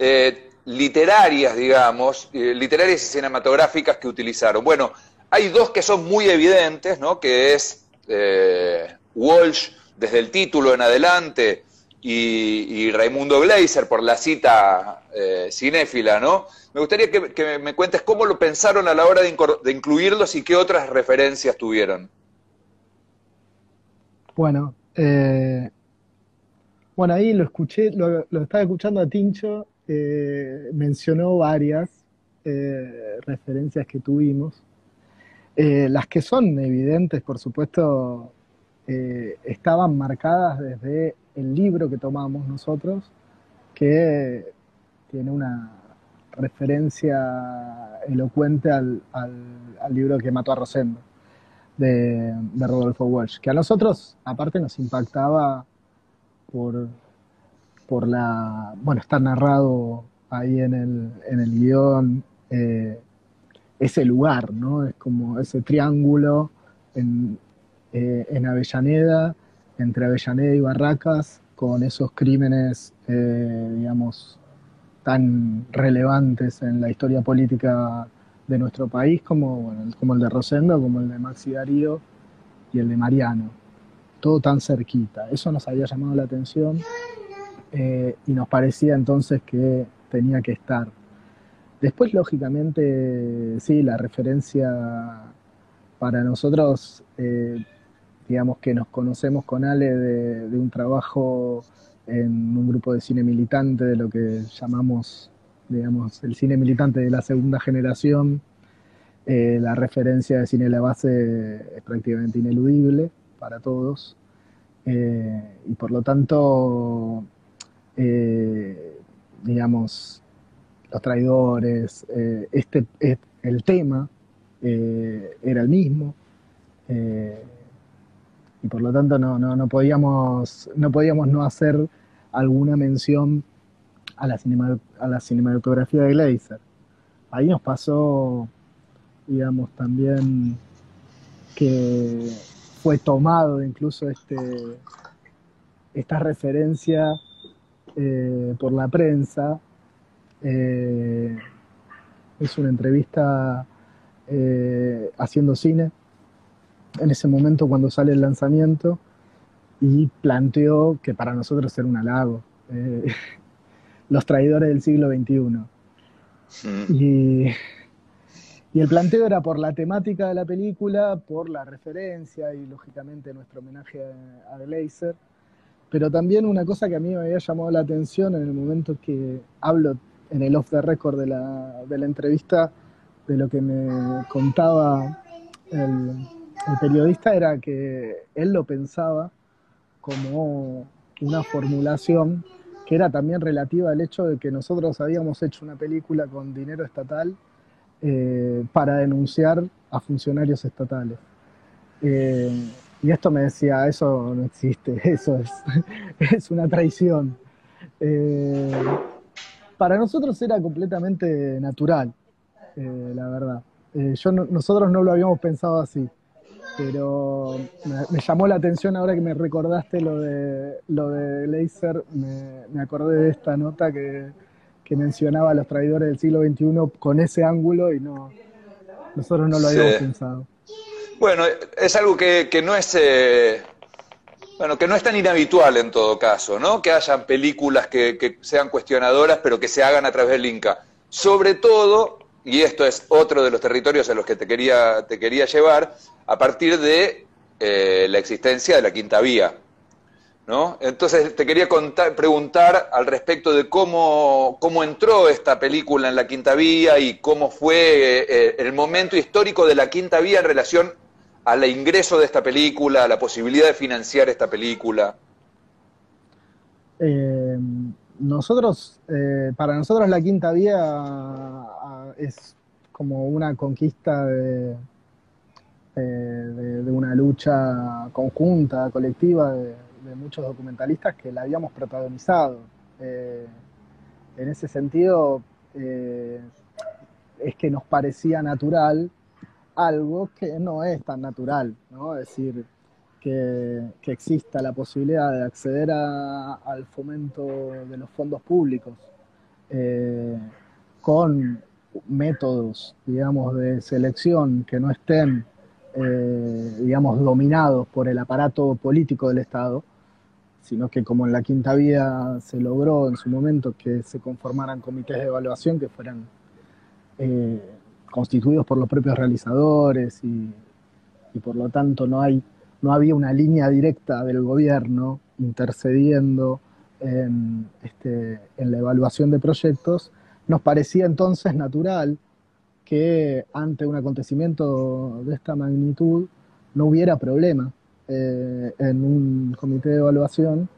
eh, literarias, digamos, eh, literarias y cinematográficas que utilizaron. Bueno, hay dos que son muy evidentes, ¿no? Que es eh, Walsh desde el título en adelante y, Raimundo Gleiser por la cita cinéfila, ¿no? Me gustaría que, me cuentes cómo lo pensaron a la hora de, incluirlos y qué otras referencias tuvieron. Bueno, eh, bueno, ahí lo escuché, lo, estaba escuchando a Tincho, eh, mencionó varias eh, referencias que tuvimos. Las que son evidentes, por supuesto, estaban marcadas desde el libro que tomamos nosotros, que tiene una, referencia elocuente al, libro que mató a Rosendo, de, Rodolfo Walsh, que a nosotros aparte nos impactaba por, por la, bueno, está narrado ahí en el, en el guion, eh, ese lugar, ¿no? Es como ese triángulo en, eh, en Avellaneda, entre Avellaneda y Barracas, con esos crímenes, eh, digamos, tan relevantes en la historia política de nuestro país como, como el de Rosendo, como el de Maxi Darío y el de Mariano. Todo tan cerquita. Eso nos había llamado la atención eh, y nos parecía entonces que tenía que estar. Después, lógicamente, sí, la referencia para nosotros, eh, digamos que nos conocemos con Ale de un trabajo en un grupo de cine militante, de lo que llamamos, digamos, el cine militante de la segunda generación. Eh, la referencia de cine de la base es prácticamente ineludible para todos. Eh, y por lo tanto, digamos, los traidores, este, el tema era el mismo y por lo tanto no, no, no, podíamos, no podíamos no hacer alguna mención a la, a la cinematografía de Glazer. Ahí nos pasó, digamos, también que fue tomado incluso este, esta referencia eh, por la prensa. Eh, es una entrevista eh, haciendo cine en ese momento cuando sale el lanzamiento y planteó que para nosotros era un halago. Eh, [LAUGHS] los traidores del siglo XXI. Mm. Y, y, el planteo era por la temática de la película, por la referencia y lógicamente nuestro homenaje a, a Glazer, pero también una cosa que a mí me había llamado la atención en el momento que hablo en el off the record de la, de la entrevista, de lo que me contaba el, periodista era que él lo pensaba como una formulación que era también relativa al hecho de que nosotros habíamos hecho una película con dinero estatal eh, para denunciar a funcionarios estatales. Eh, y esto me decía, eso no existe, [LAUGHS] eso es, [LAUGHS] es una traición. Eh, para nosotros era completamente natural, la verdad. yo nosotros no lo habíamos pensado así. pero me, llamó la atención ahora que me recordaste lo de, lo de Laser, me, acordé de esta nota que, mencionaba a los traidores del siglo XXI con ese ángulo y no nosotros no lo habíamos pensado. Bueno, es algo que, no es... Eh, bueno, que no es tan inhabitual en todo caso, ¿no? Que hayan películas que, sean cuestionadoras, pero que se hagan a través del Inca. Sobre todo, y esto es otro de los territorios a los que te quería, te quería llevar, a partir de eh, la existencia de la Quinta Vía. ¿no? Entonces te quería preguntar al respecto de cómo, cómo entró esta película en la Quinta Vía y cómo fue eh, el momento histórico de la Quinta Vía en relación al ingreso de esta película, a la posibilidad de financiar esta película. Eh, nosotros, eh, para nosotros la Quinta Vía ah, es como una conquista de, de, una lucha conjunta, colectiva de, muchos documentalistas que la habíamos protagonizado. Eh, en ese sentido, eh, es que nos parecía natural algo que no es tan natural, ¿no? Es decir, que, exista la posibilidad de acceder al fomento de los fondos públicos eh, con métodos, digamos, de selección que no estén, eh, digamos, dominados por el aparato político del Estado, sino que como en la Quinta Vía se logró en su momento que se conformaran comités de evaluación que fueran eh, constituidos por los propios realizadores y por lo tanto no hay no había una línea directa del gobierno intercediendo en, este, en la evaluación de proyectos, nos parecía entonces natural que ante un acontecimiento de esta magnitud no hubiera problema eh, en un comité de evaluación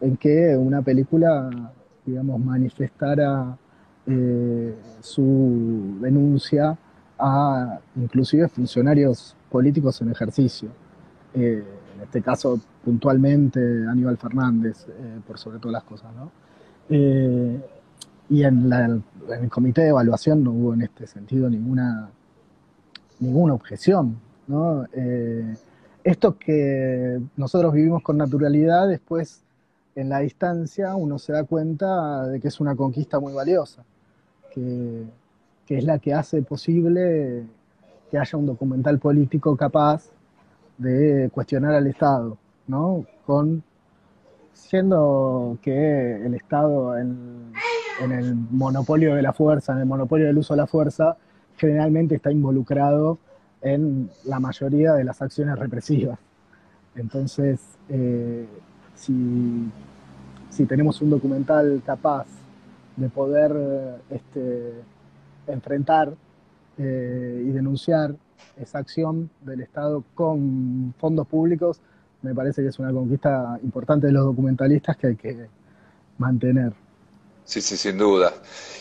en que una película, digamos, manifestara eh, su denuncia a inclusive funcionarios políticos en ejercicio. Eh, en este caso puntualmente Aníbal Fernández, eh, por sobre todas las cosas. ¿no? Y en, el comité de evaluación no hubo en este sentido ninguna, ninguna objeción. ¿no? esto que nosotros vivimos con naturalidad, después en la distancia uno se da cuenta de que es una conquista muy valiosa, que, que es la que hace posible que haya un documental político capaz de cuestionar al Estado, ¿no? Con siendo que el Estado en, el monopolio de la fuerza, en el monopolio del uso de la fuerza, generalmente está involucrado en la mayoría de las acciones represivas. Entonces, eh, si, tenemos un documental capaz de poder este, enfrentar eh, y denunciar esa acción del Estado con fondos públicos, me parece que es una conquista importante de los documentalistas que hay que mantener. Sí, sí, sin duda.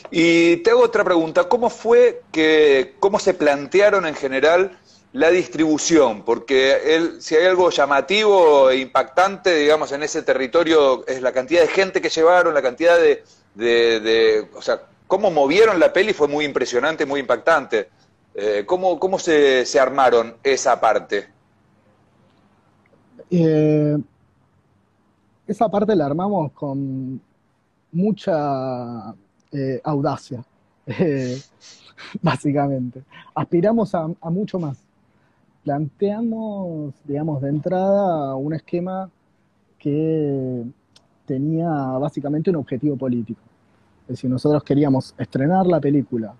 Y te hago otra pregunta, ¿cómo fue que, cómo se plantearon en general la distribución? Porque él, si hay algo llamativo e impactante, digamos, en ese territorio, es la cantidad de gente que llevaron, la cantidad de, de o sea, cómo movieron la peli fue muy impresionante, muy impactante. Eh, ¿Cómo, cómo se, armaron esa parte? Eh, esa parte la armamos con mucha eh, audacia, [LAUGHS] básicamente. Aspiramos a, mucho más. Planteamos, digamos, de entrada un esquema que tenía básicamente un objetivo político. Es decir, nosotros queríamos estrenar la película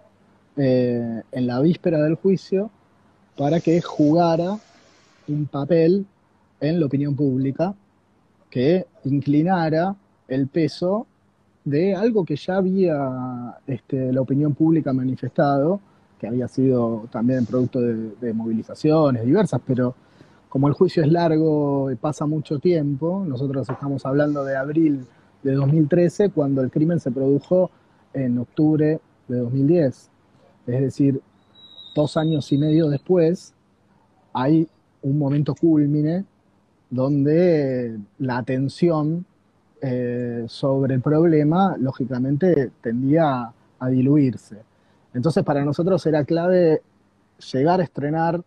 eh, en la víspera del juicio para que jugara un papel en la opinión pública que inclinara el peso de algo que ya había este, la opinión pública manifestado, que había sido también producto de, movilizaciones diversas, pero como el juicio es largo y pasa mucho tiempo, nosotros estamos hablando de abril de 2013, cuando el crimen se produjo en octubre de 2010. Es decir, dos años y medio después, hay un momento culmine donde la atención eh, sobre el problema, lógicamente, tendía a diluirse. Entonces, para nosotros era clave llegar a estrenar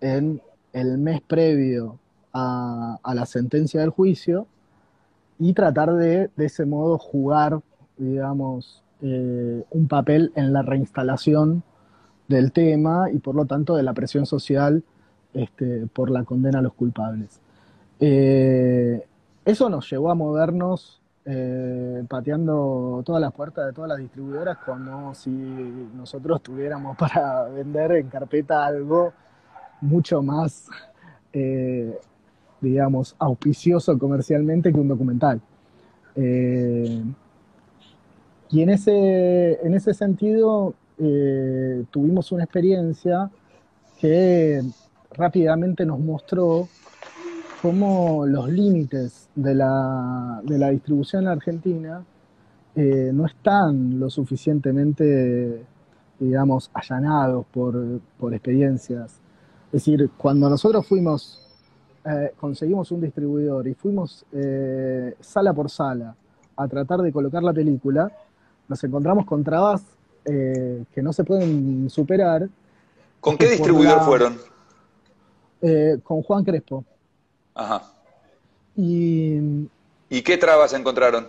en el mes previo a, la sentencia del juicio y tratar de, de ese modo, jugar, digamos, eh, un papel en la reinstalación del tema y por lo tanto de la presión social este, por la condena a los culpables. Eh, eso nos llevó a movernos eh, pateando todas las puertas de todas las distribuidoras como si nosotros tuviéramos para vender en carpeta algo mucho más, eh, digamos, auspicioso comercialmente que un documental. y en ese, en ese sentido tuvimos una experiencia que rápidamente nos mostró cómo los límites de la, de la distribución en Argentina eh, no están lo suficientemente, digamos, allanados por, experiencias. Es decir, cuando nosotros fuimos, eh, conseguimos un distribuidor y fuimos eh, sala por sala a tratar de colocar la película, nos encontramos con trabas que no se pueden superar. ¿Con qué distribuidor fueron? Eh, con Juan Crespo. Ajá. Y, ¿Y qué trabas encontraron?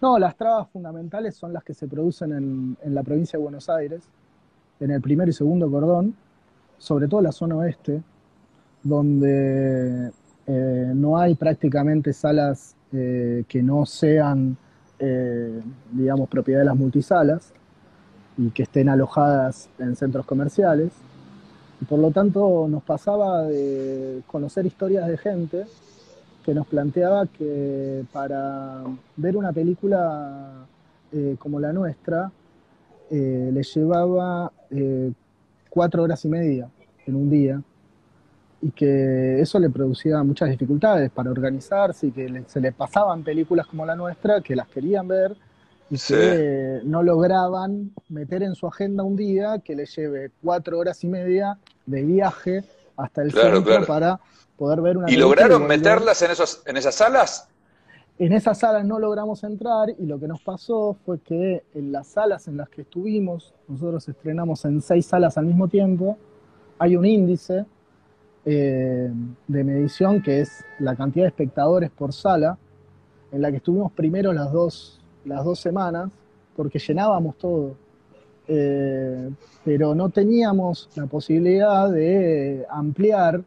No, las trabas fundamentales son las que se producen en, la provincia de Buenos Aires, en el primer y segundo cordón, sobre todo la zona oeste, donde eh, no hay prácticamente salas eh, que no sean, digamos, propiedad de las multisalas y que estén alojadas en centros comerciales. Y por lo tanto nos pasaba de conocer historias de gente que nos planteaba que para ver una película eh, como la nuestra eh, le llevaba eh, cuatro horas y media en un día y que eso le producía muchas dificultades para organizarse y que se le pasaban películas como la nuestra que las querían ver y que no lograban meter en su agenda un día que le lleve cuatro horas y media de viaje hasta el centro para poder ver una ¿Y lograron meterlas en, esos, en esas salas? En esas salas no logramos entrar y lo que nos pasó fue que en las salas en las que estuvimos, nosotros estrenamos en seis salas al mismo tiempo, hay un índice eh, de medición que es la cantidad de espectadores por sala, en la que estuvimos primero las dos las dos semanas, porque llenábamos todo. Eh, pero no teníamos la posibilidad de ampliar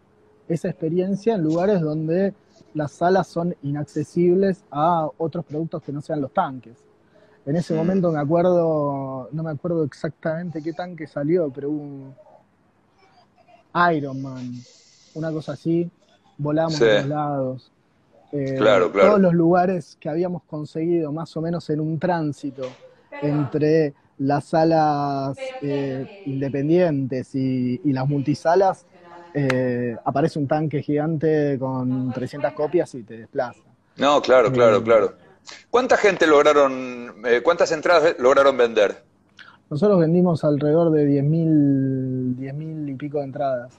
esa experiencia en lugares donde las salas son inaccesibles a otros productos que no sean los tanques. En ese momento me acuerdo, no me acuerdo exactamente qué tanque salió, pero un Iron Man, una cosa así, volamos a los lados. Eh, claro, claro. Todos los lugares que habíamos conseguido más o menos en un tránsito entre las salas eh, independientes y, las multisalas, eh, aparece un tanque gigante con 300 copias y te desplaza. No, claro, claro, claro. ¿Cuánta gente lograron, cuántas entradas lograron vender? Nosotros vendimos alrededor de 10.000 10 y pico de entradas.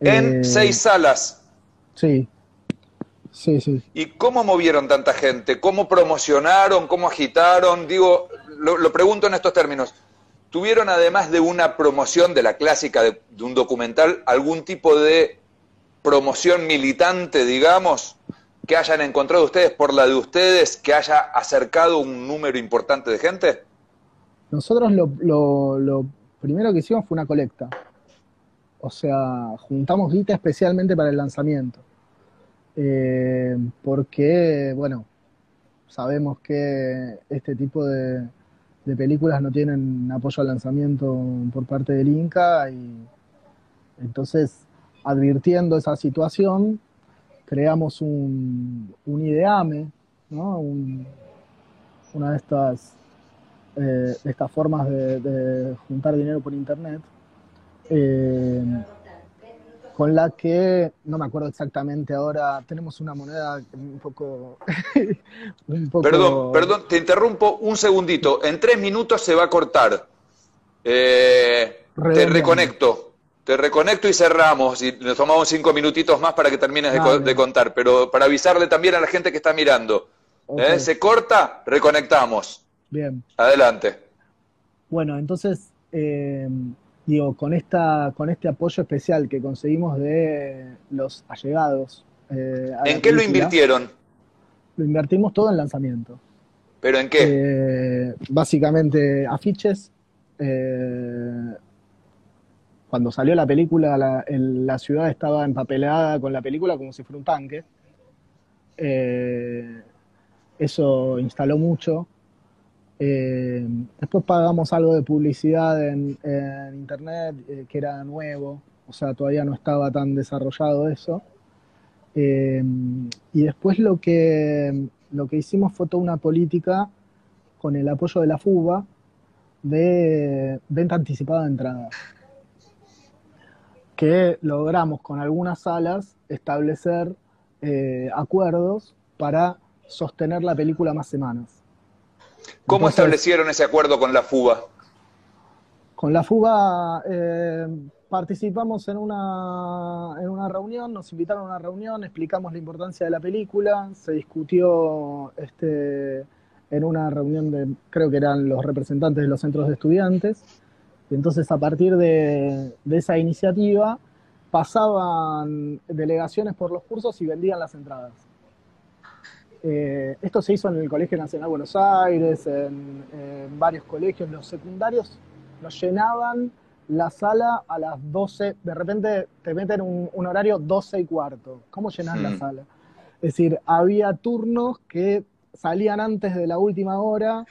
¿En seis salas? Sí. Sí, sí. ¿Y cómo movieron tanta gente? ¿Cómo promocionaron? ¿Cómo agitaron? Digo, lo, pregunto en estos términos. ¿Tuvieron además de una promoción de la clásica de, un documental, algún tipo de promoción militante, digamos, que hayan encontrado ustedes por la de ustedes, que haya acercado un número importante de gente? Nosotros lo, primero que hicimos fue una colecta. O sea, juntamos guita especialmente para el lanzamiento. Eh, porque, bueno, sabemos que este tipo de, películas no tienen apoyo al lanzamiento por parte del Inca y entonces, advirtiendo esa situación, creamos un, un IDEAME, ¿no? una de estas, eh, estas formas de, juntar dinero por Internet. Eh, con la que, no me acuerdo exactamente ahora, tenemos una moneda [LAUGHS] un poco... Perdón, perdón, te interrumpo un segundito. En tres minutos se va a cortar. Eh, te reconecto. Te reconecto y cerramos. Y nos tomamos cinco minutitos más para que termines de, contar. Pero para avisarle también a la gente que está mirando. ¿eh? Se corta, reconectamos. Bien. Adelante. Bueno, entonces... Eh, digo, con, esta, con este apoyo especial que conseguimos de los allegados. eh, ¿En qué lo invirtieron? Lo invertimos todo en lanzamiento. ¿Pero en qué? Eh, básicamente afiches. Eh, cuando salió la película, la, la, ciudad estaba empapelada con la película como si fuera un tanque. Eso instaló mucho. Eh, después pagamos algo de publicidad en, internet, eh, que era nuevo, o sea, todavía no estaba tan desarrollado eso. Eh, y después lo que, lo que hicimos fue toda una política con el apoyo de la FUBA de venta anticipada de entradas. Que logramos con algunas salas establecer acuerdos para sostener la película más semanas. ¿Cómo Entonces, establecieron ese acuerdo con la FUBA? Con la FUBA eh, participamos en una, en una reunión, nos invitaron a una reunión, explicamos la importancia de la película, se discutió este, en una reunión de, creo que eran los representantes de los centros de estudiantes, y entonces a partir de, de esa iniciativa pasaban delegaciones por los cursos y vendían las entradas. Eh, esto se hizo en el Colegio Nacional de Buenos Aires, en, en, varios colegios, los secundarios nos llenaban la sala a las 12, de repente te meten un, un horario 12 y cuarto. ¿Cómo llenas mm. la sala? Es decir, había turnos que salían antes de la última hora,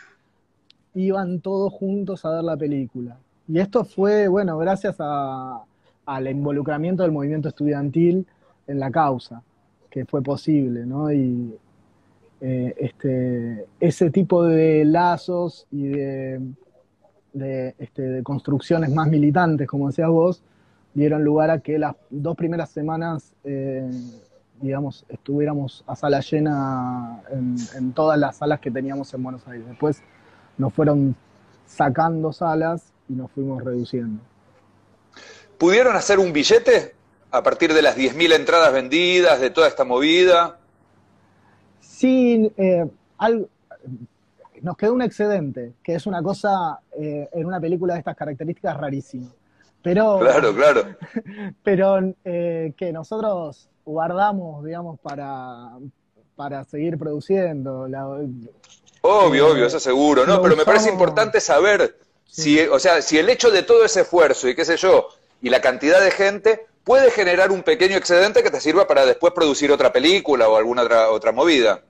iban todos juntos a ver la película. Y esto fue, bueno, gracias a, al involucramiento del movimiento estudiantil en la causa, que fue posible, ¿no? Y, eh, este, ese tipo de lazos y este, de, construcciones más militantes, como decías vos, dieron lugar a que las dos primeras semanas, eh, digamos, estuviéramos a sala llena en, en, todas las salas que teníamos en Buenos Aires. Después nos fueron sacando salas y nos fuimos reduciendo. ¿Pudieron hacer un billete a partir de las 10.000 entradas vendidas, de toda esta movida? Sí, eh, algo, nos quedó un excedente, que es una cosa eh, en una película de estas características rarísima. Pero, claro, claro. [LAUGHS] Pero eh, que nosotros guardamos, digamos, para, para seguir produciendo. La, obvio, obvio, eso seguro, ¿no? Pero me parece importante saber sí. si, o sea, si el hecho de todo ese esfuerzo y qué sé yo, y la cantidad de gente puede generar un pequeño excedente que te sirva para después producir otra película o alguna otra, otra movida.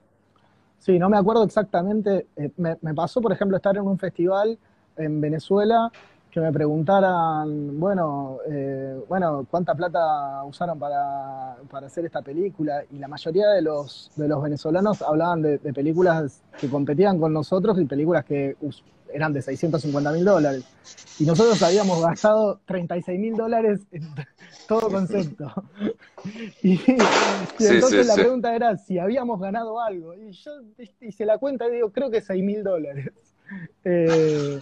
Sí, no me acuerdo exactamente. Eh, me, me, pasó, por ejemplo, estar en un festival en Venezuela que me preguntaran, bueno, eh, bueno, cuánta plata usaron para, para, hacer esta película y la mayoría de los, de los venezolanos hablaban de, de películas que competían con nosotros y películas que eran de 650 mil dólares. Y nosotros habíamos gastado 36 mil dólares en todo concepto. [LAUGHS] Y, entonces sí, la sí. pregunta era si habíamos ganado algo. Y yo hice la cuenta y digo, creo que 6 mil dólares. [LAUGHS] Eh,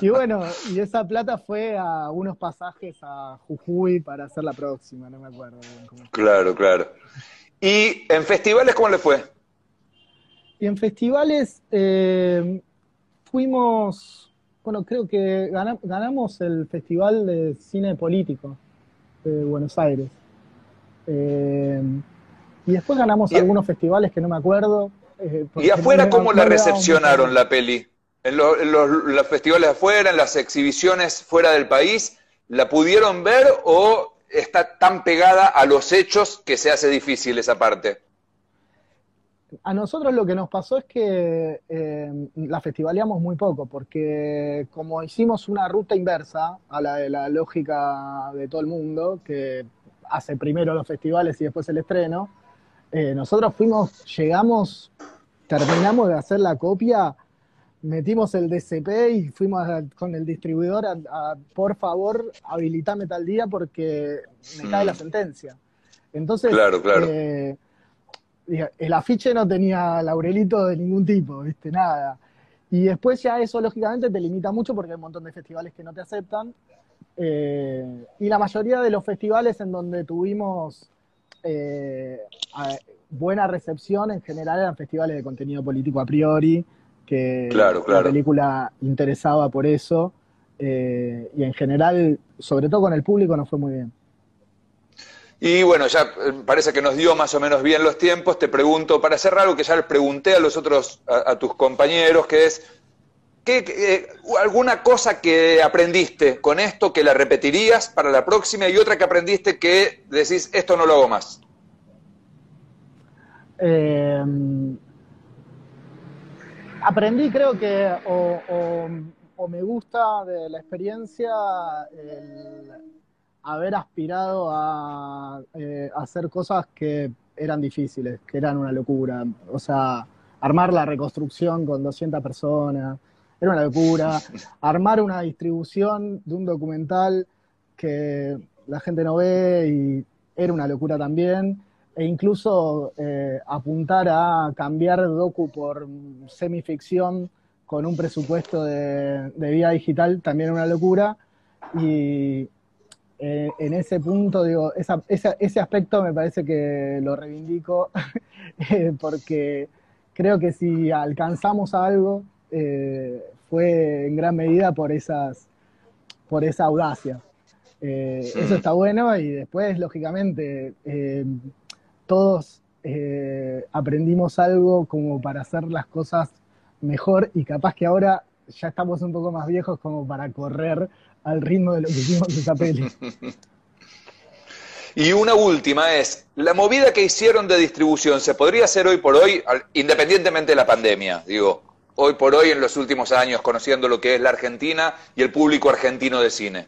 y bueno, y esa plata fue a unos pasajes a Jujuy para hacer la próxima, no me acuerdo bien cómo. Claro, claro. ¿Y en festivales cómo le fue? Y en festivales eh, fuimos, bueno, creo que ganamos el Festival de Cine Político de Buenos Aires. Eh, y después ganamos y, algunos festivales que no me acuerdo. Eh, ¿Y afuera cómo la recepcionaron la peli? ¿En, lo, en los, los, festivales afuera, en las exhibiciones fuera del país, la pudieron ver o está tan pegada a los hechos que se hace difícil esa parte? A nosotros lo que nos pasó es que eh, la festivaleamos muy poco, porque como hicimos una ruta inversa a la de la lógica de todo el mundo, que hace primero los festivales y después el estreno, eh, nosotros fuimos, llegamos, terminamos de hacer la copia, metimos el DCP y fuimos a, con el distribuidor a, a, por favor, habilitame tal día porque me cae mm. la sentencia. Entonces, claro, claro. Eh, el afiche no tenía laurelito de ningún tipo, ¿viste? Nada. Y después ya eso, lógicamente, te limita mucho porque hay un montón de festivales que no te aceptan. Eh, y la mayoría de los festivales en donde tuvimos eh, buena recepción, en general eran festivales de contenido político a priori, que claro, claro. la película interesaba por eso. eh, y en general, sobre todo con el público, nos fue muy bien. Y bueno, ya eh, parece que nos dio más o menos bien los tiempos. Te pregunto, para cerrar algo que ya les pregunté a los otros, a, tus compañeros, que es, ¿qué, eh, ¿alguna cosa que aprendiste con esto que la repetirías para la próxima y otra que aprendiste que decís, esto no lo hago más? aprendí, creo que, o o me gusta de la experiencia el haber aspirado a, eh, hacer cosas que eran difíciles, que eran una locura. O sea, armar la reconstrucción con 200 personas, era una locura. [LAUGHS] Armar una distribución de un documental que la gente no ve y era una locura también. E incluso eh, apuntar a cambiar docu por semificción con un presupuesto de, de vida digital también una locura. Y eh, en ese punto, digo, ese aspecto me parece que lo reivindico [LAUGHS] eh, porque creo que si alcanzamos algo eh, fue en gran medida por, esas, por esa audacia. Eso está bueno y después, lógicamente, todos aprendimos algo como para hacer las cosas mejor y capaz que ahora ya estamos un poco más viejos como para correr al ritmo de lo que hicimos en esa peli. [LAUGHS] Y una última es, la movida que hicieron de distribución, ¿se podría hacer hoy por hoy, independientemente de la pandemia? Digo, hoy por hoy en los últimos años, conociendo lo que es la Argentina y el público argentino de cine.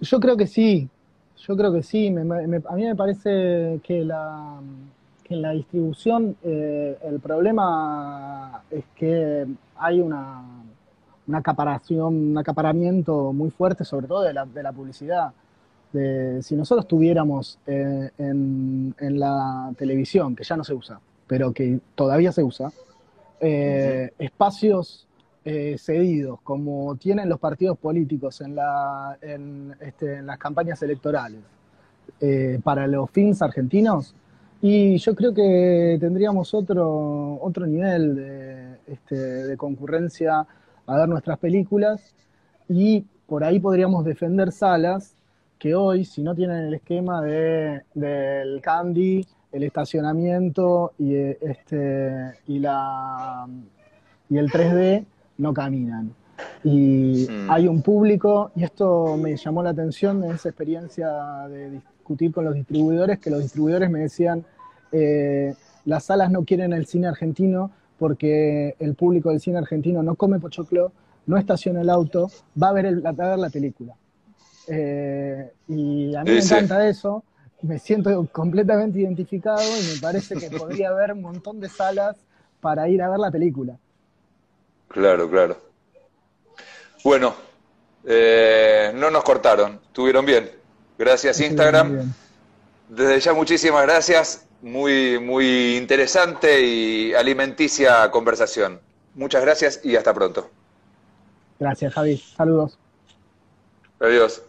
Yo creo que sí, yo creo que sí. a mí me parece que la, en la distribución eh, el problema es que hay una, una acaparación, un acaparamiento muy fuerte, sobre todo de la, de la publicidad. si nosotros tuviéramos eh, en, en, la televisión, que ya no se usa, pero que todavía se usa, eh, espacios cedidos, como tienen los partidos políticos en, la, en, este, en las campañas electorales, para los fins argentinos, y yo creo que tendríamos otro, otro nivel de, este, de concurrencia a ver nuestras películas y por ahí podríamos defender salas que hoy, si no tienen el esquema de, del candy, el estacionamiento y, este, y, la, y el 3D, no caminan. Y mm. hay un público, y esto me llamó la atención en esa experiencia de discutir con los distribuidores, que los distribuidores me decían, eh, las salas no quieren el cine argentino porque el público del cine argentino no come pochoclo, no estaciona el auto, va a ver, el, a ver la película. Eh, y a mí me encanta eso, me siento completamente identificado y me parece que podría haber un montón de salas para ir a ver la película. Claro, claro. Bueno, eh, no nos cortaron, estuvieron bien. Gracias Instagram. Desde ya muchísimas gracias muy, muy interesante y alimenticia conversación. Muchas gracias y hasta pronto. Gracias, Javi. Saludos. Adiós.